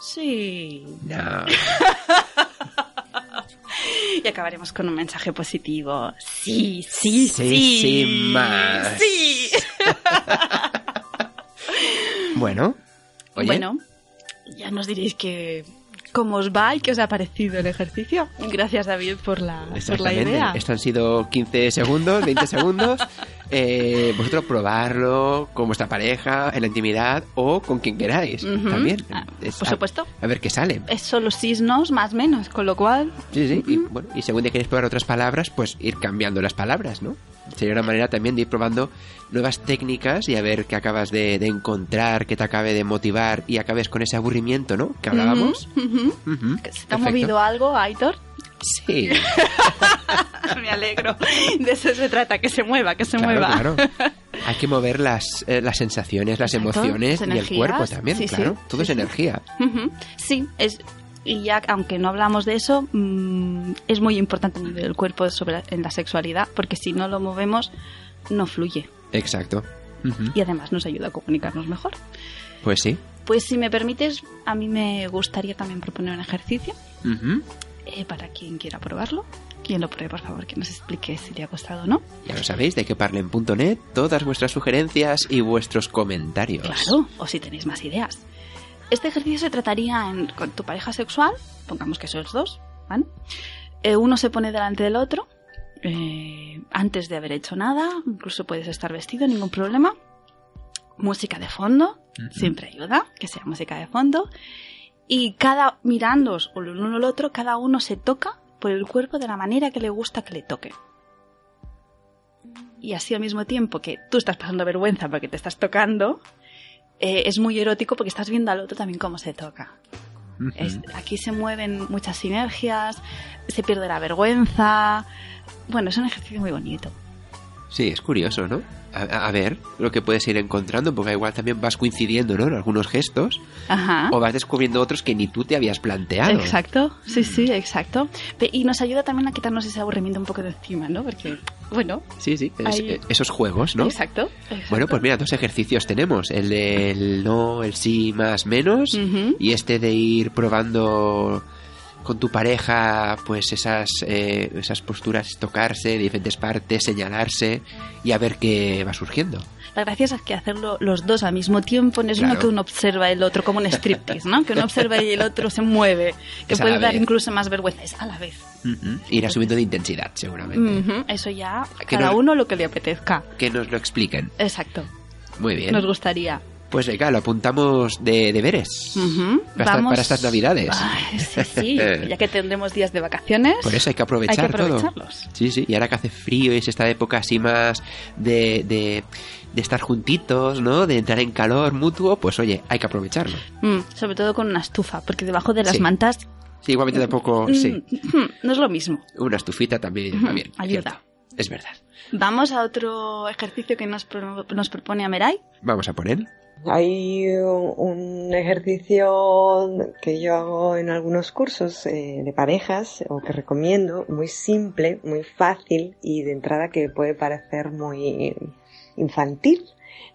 Sí. No. <laughs> y acabaremos con un mensaje positivo. Sí, sí, sí. Sí, sí más. Sí. <laughs> bueno. Oye. Bueno, ya nos diréis que cómo os va y qué os ha parecido el ejercicio. Gracias, David, por la, por la idea. Esto han sido 15 segundos, 20 segundos. <laughs> Eh, vosotros probarlo con vuestra pareja, en la intimidad o con quien queráis también. Ah, por supuesto. A, ver qué sale. Es solo sisnos, más o menos, con lo cual... Sí, sí. y, bueno, y según queréis probar otras palabras, pues ir cambiando las palabras, ¿no? Sería una manera también de ir probando nuevas técnicas y a ver qué acabas de, encontrar, que te acabe de motivar y acabes con ese aburrimiento, ¿no? Que hablábamos. ¿Se te ha movido algo, Aitor? Sí. <laughs> Me alegro. De eso se trata, que se mueva, que se mueva. Claro. <laughs> Hay que mover las, eh, las sensaciones, las emociones y el cuerpo también, claro. Todo es energía. Sí, es Y ya, aunque no hablamos de eso, mm, es muy importante el cuerpo sobre, en la sexualidad, porque si no lo movemos, no fluye. Exacto. Y además nos ayuda a comunicarnos mejor. Pues sí. Pues si me permites, a mí me gustaría también proponer un ejercicio eh, para quien quiera probarlo. Quien lo pruebe, por favor, que nos explique si le ha costado o no. Ya lo sabéis, de que parlen.net, todas vuestras sugerencias y vuestros comentarios. Claro, o si tenéis más ideas. Este ejercicio se trataría en, con tu pareja sexual, pongamos que sois dos, ¿vale? Eh, uno se pone delante del otro, eh, antes de haber hecho nada, incluso puedes estar vestido, ningún problema. Música de fondo, siempre ayuda, que sea música de fondo. Y cada, mirándoos el uno al otro, cada uno se toca por el cuerpo de la manera que le gusta que le toque. Y así al mismo tiempo que tú estás pasando vergüenza porque te estás tocando, eh, es muy erótico porque estás viendo al otro también cómo se toca. Es- aquí se mueven muchas sinergias, se pierde la vergüenza. Bueno, es un ejercicio muy bonito. Sí, es curioso, ¿no? A, ver lo que puedes ir encontrando, porque igual también vas coincidiendo, ¿no? En algunos gestos, Ajá. o vas descubriendo otros que ni tú te habías planteado. Exacto, sí, sí, exacto. Y nos ayuda también a quitarnos ese aburrimiento un poco de encima, ¿no? Porque, bueno, Sí, sí, es- eh, esos juegos, ¿no? exacto, exacto. Bueno, pues mira, dos ejercicios tenemos. El del no, el sí más menos. Y este de ir probando con tu pareja, pues esas, eh, esas posturas, tocarse de diferentes partes, señalarse y a ver qué va surgiendo. La gracia es que hacerlo los dos al mismo tiempo no es Claro. uno que uno observa el otro como un striptease, ¿no? Que uno observa y el otro se mueve, que Es puede dar incluso más vergüenza. Es a la vez. Ujú. Irá subiendo de intensidad, seguramente. Ujú, Eso ya, Que cada no- uno lo que le apetezca. Que nos lo expliquen. Exacto. Muy bien. Nos gustaría. Pues venga, lo apuntamos de deberes. Para, esta- Vamos- para estas navidades. Ay, sí, sí. <laughs> ya que tendremos días de vacaciones. Por eso hay que aprovechar Hay que todo. aprovecharlos. Sí, sí. Y ahora que hace frío y es esta época así más de, de, de estar juntitos, ¿no? De entrar en calor mutuo, pues oye, hay que aprovecharlo. Mm, sobre todo con una estufa, porque debajo de las Sí. mantas Sí, igualmente tampoco, sí. mm, mm, no es lo mismo. Una estufita también va bien. ayuda. cierto. Es verdad. Vamos a otro ejercicio que nos, pro- nos propone Ameray. Vamos a poner. Hay un ejercicio que yo hago en algunos cursos eh, de parejas o que recomiendo, muy simple, muy fácil y de entrada que puede parecer muy infantil,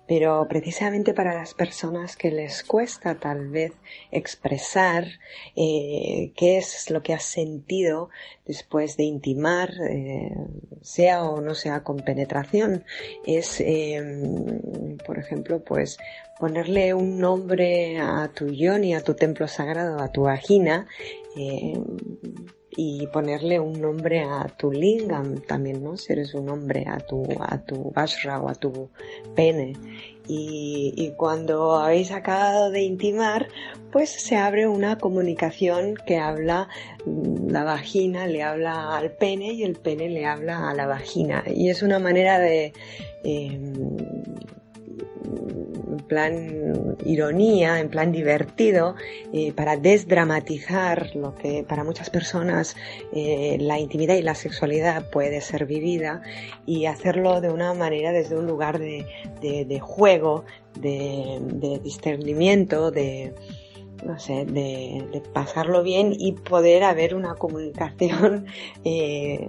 pero precisamente para las personas que les cuesta tal vez expresar eh, qué es lo que has sentido después de intimar, eh, sea o no sea con penetración, es, eh, por ejemplo, pues ponerle un nombre a tu yoni, a tu templo sagrado, a tu vagina, eh, y ponerle un nombre a tu lingam también, ¿no? Si eres un hombre, a tu, a tu vajra o a tu pene. Y, y cuando habéis acabado de intimar, pues se abre una comunicación que habla, mm, la vagina le habla al pene y el pene le habla a la vagina. Y es una manera de, eh, plan ironía, en plan divertido, eh, para desdramatizar lo que para muchas personas eh, la intimidad y la sexualidad puede ser vivida y hacerlo de una manera desde un lugar de, juego, de, de discernimiento, de no sé, de, pasarlo bien y poder haber una comunicación <laughs> eh,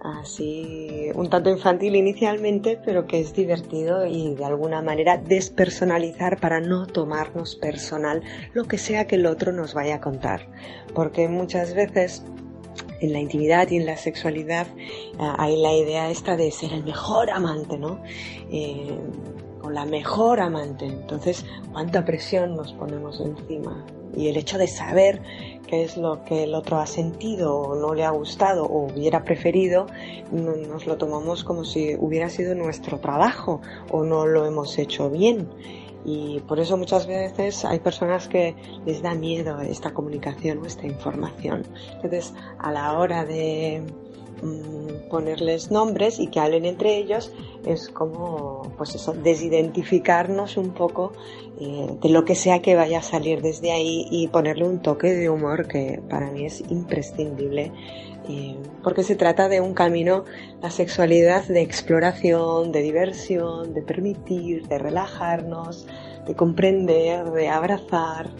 así un tanto infantil inicialmente, pero que es divertido y de alguna manera despersonalizar para no tomarnos personal lo que sea que el otro nos vaya a contar. Porque muchas veces en la intimidad y en la sexualidad ah, hay la idea esta de ser el mejor amante, ¿no? Eh, la mejor amante. Entonces, cuánta presión nos ponemos encima. Y el hecho de saber qué es lo que el otro ha sentido o no le ha gustado o hubiera preferido, no- nos lo tomamos como si hubiera sido nuestro trabajo o no lo hemos hecho bien. Y por eso muchas veces hay personas que les da miedo esta comunicación o esta información. Entonces, a la hora de ponerles nombres y que hablen entre ellos, es como, pues eso, desidentificarnos un poco eh, de lo que sea que vaya a salir desde ahí y ponerle un toque de humor que para mí es imprescindible. eh, porque se trata de un camino, la sexualidad de exploración, de diversión, de permitir, de relajarnos, de comprender, de abrazar.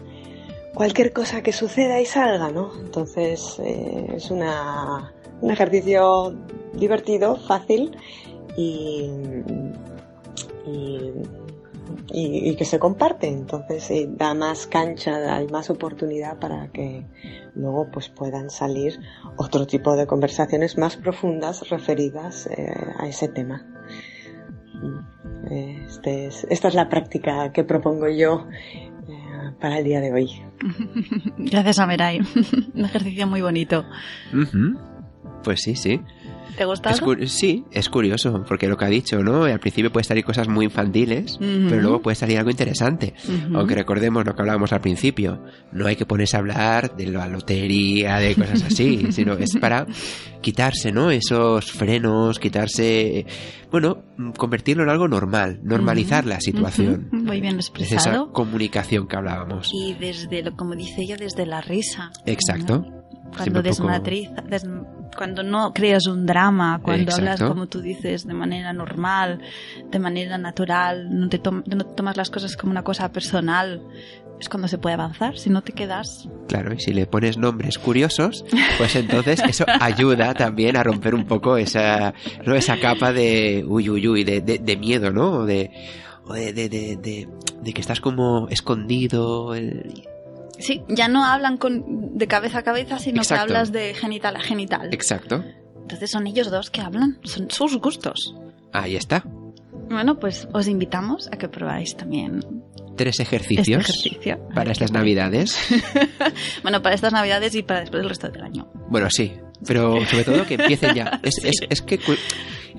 cualquier cosa que suceda y salga, ¿no? Entonces eh, es una, un ejercicio divertido, fácil y, y, y- y que se comparte. Entonces eh, da más cancha, hay más oportunidad para que luego pues puedan salir otro tipo de conversaciones más profundas referidas eh, a ese tema. Eh, Este es- esta es la práctica que propongo yo eh, para el día de hoy. <laughs> Gracias a Meray. <laughs> Un ejercicio muy bonito. Pues sí, sí. ¿Te gusta? Sí, es curioso, porque lo que ha dicho, ¿no? Al principio puede salir cosas muy infantiles, pero luego puede salir algo interesante. Aunque recordemos lo que hablábamos al principio, no hay que ponerse a hablar de la lotería, de cosas así, <laughs> sino es para quitarse, ¿no? Esos frenos, quitarse, bueno, convertirlo en algo normal, normalizar la situación. Muy bien Es esa expresado. comunicación que hablábamos. Y desde, lo, como dice ella, desde la risa. Exacto. ¿no? Cuando desmatriza, des- cuando no creas un drama, cuando hablas, como tú dices, de manera normal, de manera natural, no te, tom- no te tomas las cosas como una cosa personal, es cuando se puede avanzar. Si no te quedas Claro, y si le pones nombres curiosos, pues entonces <laughs> eso ayuda también a romper un poco esa, ¿no? esa capa de uy, uy, uy, de, de- de miedo, ¿no? O de, o de, de, de, de- de que estás como escondido. el- Sí, ya no hablan con, de cabeza a cabeza, sino Exacto. que hablas de genital a genital. Exacto. Entonces son ellos dos que hablan, son sus gustos. Ahí está. Bueno, pues os invitamos a que probáis también Tres este ejercicios ejercicio. para estas navidades. <laughs> Bueno, para estas navidades y para después del resto del año. Bueno, sí, pero sobre todo que empiecen ya. <laughs> Es, es, es que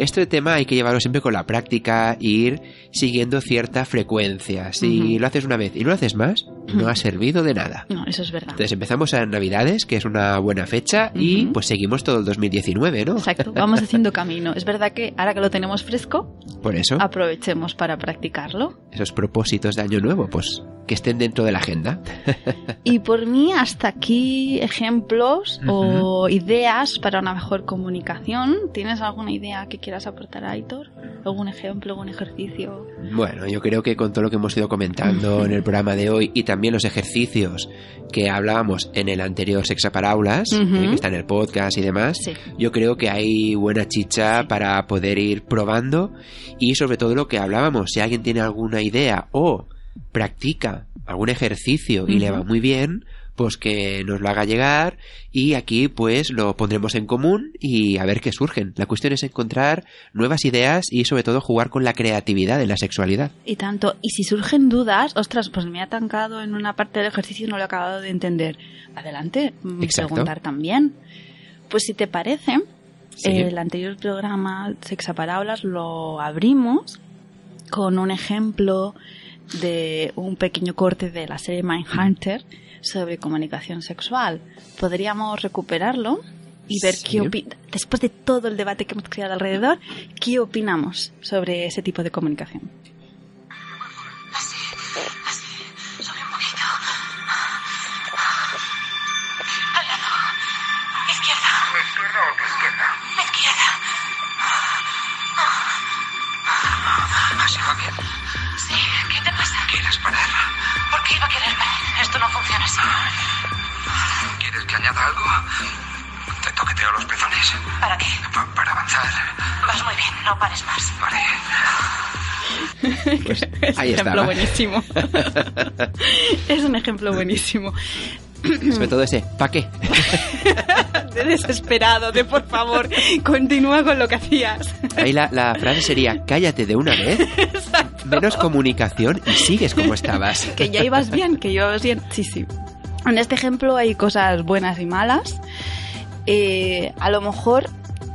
este tema hay que llevarlo siempre con la práctica, ir siguiendo cierta frecuencia. Si Ujú. lo haces una vez y no lo haces más, no Ujú. ha servido de nada. No, eso es verdad. Entonces empezamos en Navidades, que es una buena fecha, y Ujú. pues seguimos todo el 2019, ¿no? Exacto, <laughs> vamos haciendo camino. Es verdad que ahora que lo tenemos fresco, Por eso, aprovechemos para practicarlo. esos propósitos de Año Nuevo, pues que estén dentro de la agenda. <laughs> Y por mí, hasta aquí ejemplos o ideas para una mejor comunicación. ¿Tienes alguna idea que quieras aportar, Aitor? ¿Algún ejemplo, algún ejercicio? Bueno, yo creo que con todo lo que hemos ido comentando <laughs> en el programa de hoy y también los ejercicios que hablábamos en el anterior Sexa para Aulas, eh, que está en el podcast y demás, Sí. yo creo que hay buena chicha para poder ir probando y sobre todo lo que hablábamos, si alguien tiene alguna idea o practica algún ejercicio y le va muy bien, pues que nos lo haga llegar y aquí pues lo pondremos en común y a ver qué surgen. La cuestión es encontrar nuevas ideas y sobre todo jugar con la creatividad en la sexualidad. Y tanto, y si surgen dudas, ostras, pues me he atancado en una parte del ejercicio y no lo he acabado de entender. Adelante, mm, Exacto. preguntar también. Pues si te parece, Sí. el anterior programa Sexa para Aulas lo abrimos con un ejemplo de un pequeño corte de la serie Mindhunter sobre comunicación sexual. Podríamos recuperarlo y ver Sí. qué opina, después de todo el debate que hemos creado alrededor, qué opinamos sobre ese tipo de comunicación. Un poquito. Al lado. Izquierda. ¿Izquierda o qué izquierda? Izquierda. ¿Así va bien? Sí, ¿qué te pasa? ¿Quieres parar? Esto no funciona así. ¿Quieres que añada algo? Te toqueteo los pezones. ¿Para qué? Pa- para avanzar. Vas muy bien, no pares más. Vale. Pues Es un ejemplo estaba. buenísimo. <laughs> es un ejemplo buenísimo. <clears throat> Sobre todo ese, ¿pa' qué? <laughs> De desesperado, de por favor, continúa con lo que hacías. Ahí la, la frase sería, cállate de una vez, <laughs> menos comunicación y sigues como estabas. <laughs> que ya ibas bien, que ibas bien. Sí, sí. En este ejemplo hay cosas buenas y malas. Eh, a lo mejor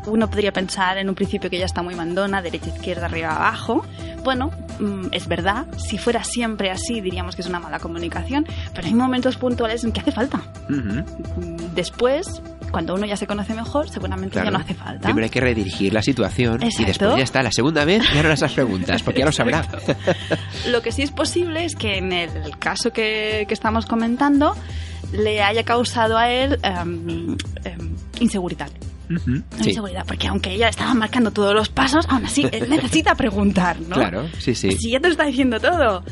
uno podría pensar en un principio que ya está muy mandona, derecha, izquierda, arriba, abajo. Bueno, mm, es verdad, si fuera siempre así diríamos que es una mala comunicación, pero hay momentos puntuales en que hace falta. Mm, Después, cuando uno ya se conoce mejor, seguramente claro. ya no hace falta. Primero hay que redirigir la situación y después ya está. La segunda vez ya no las preguntas, porque ya lo sabrá. Lo que sí es posible es que en el caso que, que estamos comentando le haya causado a él em, inseguridad. Ujú, Sí, Inseguridad, porque aunque ella estaba marcando todos los pasos, aún así él <laughs> necesita preguntar, ¿no? claro, sí, sí. Si ya te lo está diciendo todo,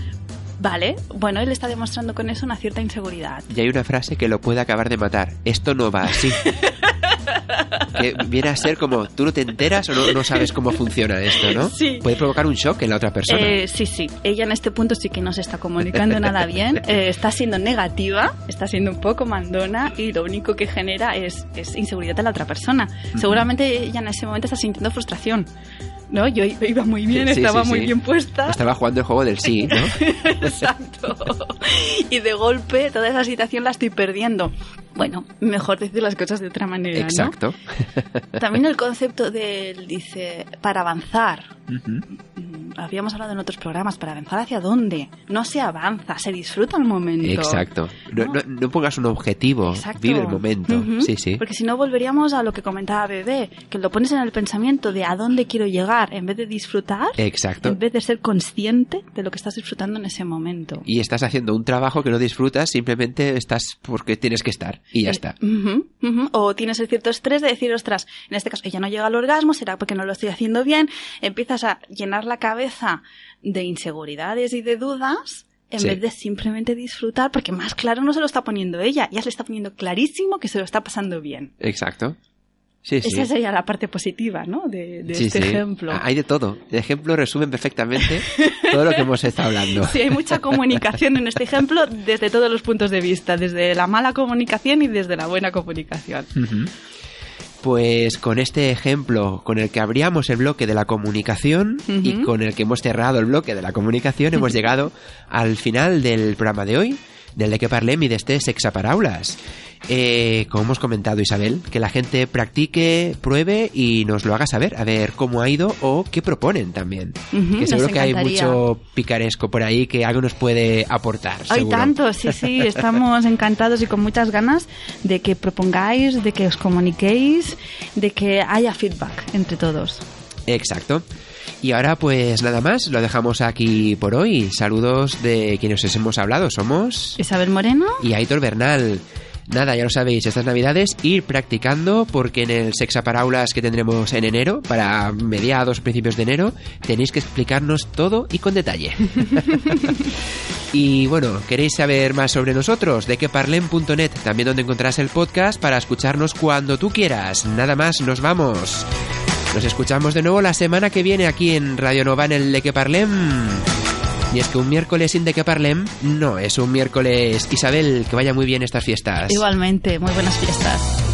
Vale, bueno, él está demostrando con eso una cierta inseguridad. Y hay una frase que lo puede acabar de matar. Esto no va así. <laughs> que viene a ser como, tú no te enteras o no, no sabes cómo funciona esto, ¿no? Sí. Puede provocar un shock en la otra persona. Eh, sí, sí. Ella en este punto sí que no se está comunicando nada bien. <laughs> Eh, está siendo negativa, está siendo un poco mandona y lo único que genera es, es inseguridad en la otra persona. Seguramente ella en ese momento está sintiendo frustración. ¿No? Yo iba muy bien, Sí, estaba sí, muy sí. bien puesta. Estaba jugando el juego del sí, ¿no? <laughs> Exacto. Y de golpe toda esa situación la estoy perdiendo. Bueno, mejor decir las cosas de otra manera, ¿no? Exacto. <laughs> También el concepto del, dice, para avanzar. Mm, Habíamos hablado en otros programas, para avanzar hacia dónde. No se avanza, se disfruta el momento. Exacto. No, no- no pongas un objetivo, Exacto. vive el momento. Sí, sí. Porque si no volveríamos a lo que comentaba Bebé, que lo pones en el pensamiento de a dónde quiero llegar, en vez de disfrutar, Exacto. en vez de ser consciente de lo que estás disfrutando en ese momento. Y estás haciendo un trabajo que no disfrutas, simplemente estás porque tienes que estar. Y ya Eh, está. O tienes el cierto estrés de decir, ostras, en este caso ella no llega al orgasmo, será porque no lo estoy haciendo bien. Empiezas a llenar la cabeza de inseguridades y de dudas en Sí. vez de simplemente disfrutar, porque más claro no se lo está poniendo ella, ya se le está poniendo clarísimo que se lo está pasando bien. Exacto. Sí, sí. Esa sería la parte positiva, ¿no? De, de Sí, este ejemplo. Ah, Hay de todo. El ejemplo resume perfectamente todo lo que hemos estado hablando. Sí, hay mucha comunicación en este ejemplo desde todos los puntos de vista, desde la mala comunicación y desde la buena comunicación. Pues con este ejemplo con el que abríamos el bloque de la comunicación y con el que hemos cerrado el bloque de la comunicación, hemos <laughs> llegado al final del programa de hoy, del de que parlem y de este sexaparaulas. Eh, como hemos comentado, Isabel, que la gente practique, pruebe y nos lo haga saber, a ver cómo ha ido o qué proponen también. Ujú, que seguro que hay mucho picaresco por ahí que algo nos puede aportar. Hay tanto, sí, sí, <laughs> estamos encantados y con muchas ganas de que propongáis, de que os comuniquéis, de que haya feedback entre todos. Exacto. Y ahora pues nada más, lo dejamos aquí por hoy. Saludos de quienes os hemos hablado. Somos Isabel Moreno, y Aitor Bernal. Nada, ya lo sabéis, estas navidades ir practicando porque en el Sexaparaulas que tendremos en enero, para mediados, principios de enero, tenéis que explicarnos todo y con detalle. <laughs> <laughs> y bueno, ¿queréis saber más sobre nosotros? De queparlem.net, también donde encontrarás el podcast para escucharnos cuando tú quieras. Nada más, nos vamos. Nos escuchamos de nuevo la semana que viene aquí en Radio Nova en el De Que Parlem. Y es que un miércoles sin De Que Parlem no es un miércoles. Isabel, que vaya muy bien estas fiestas. igualmente, muy buenas fiestas.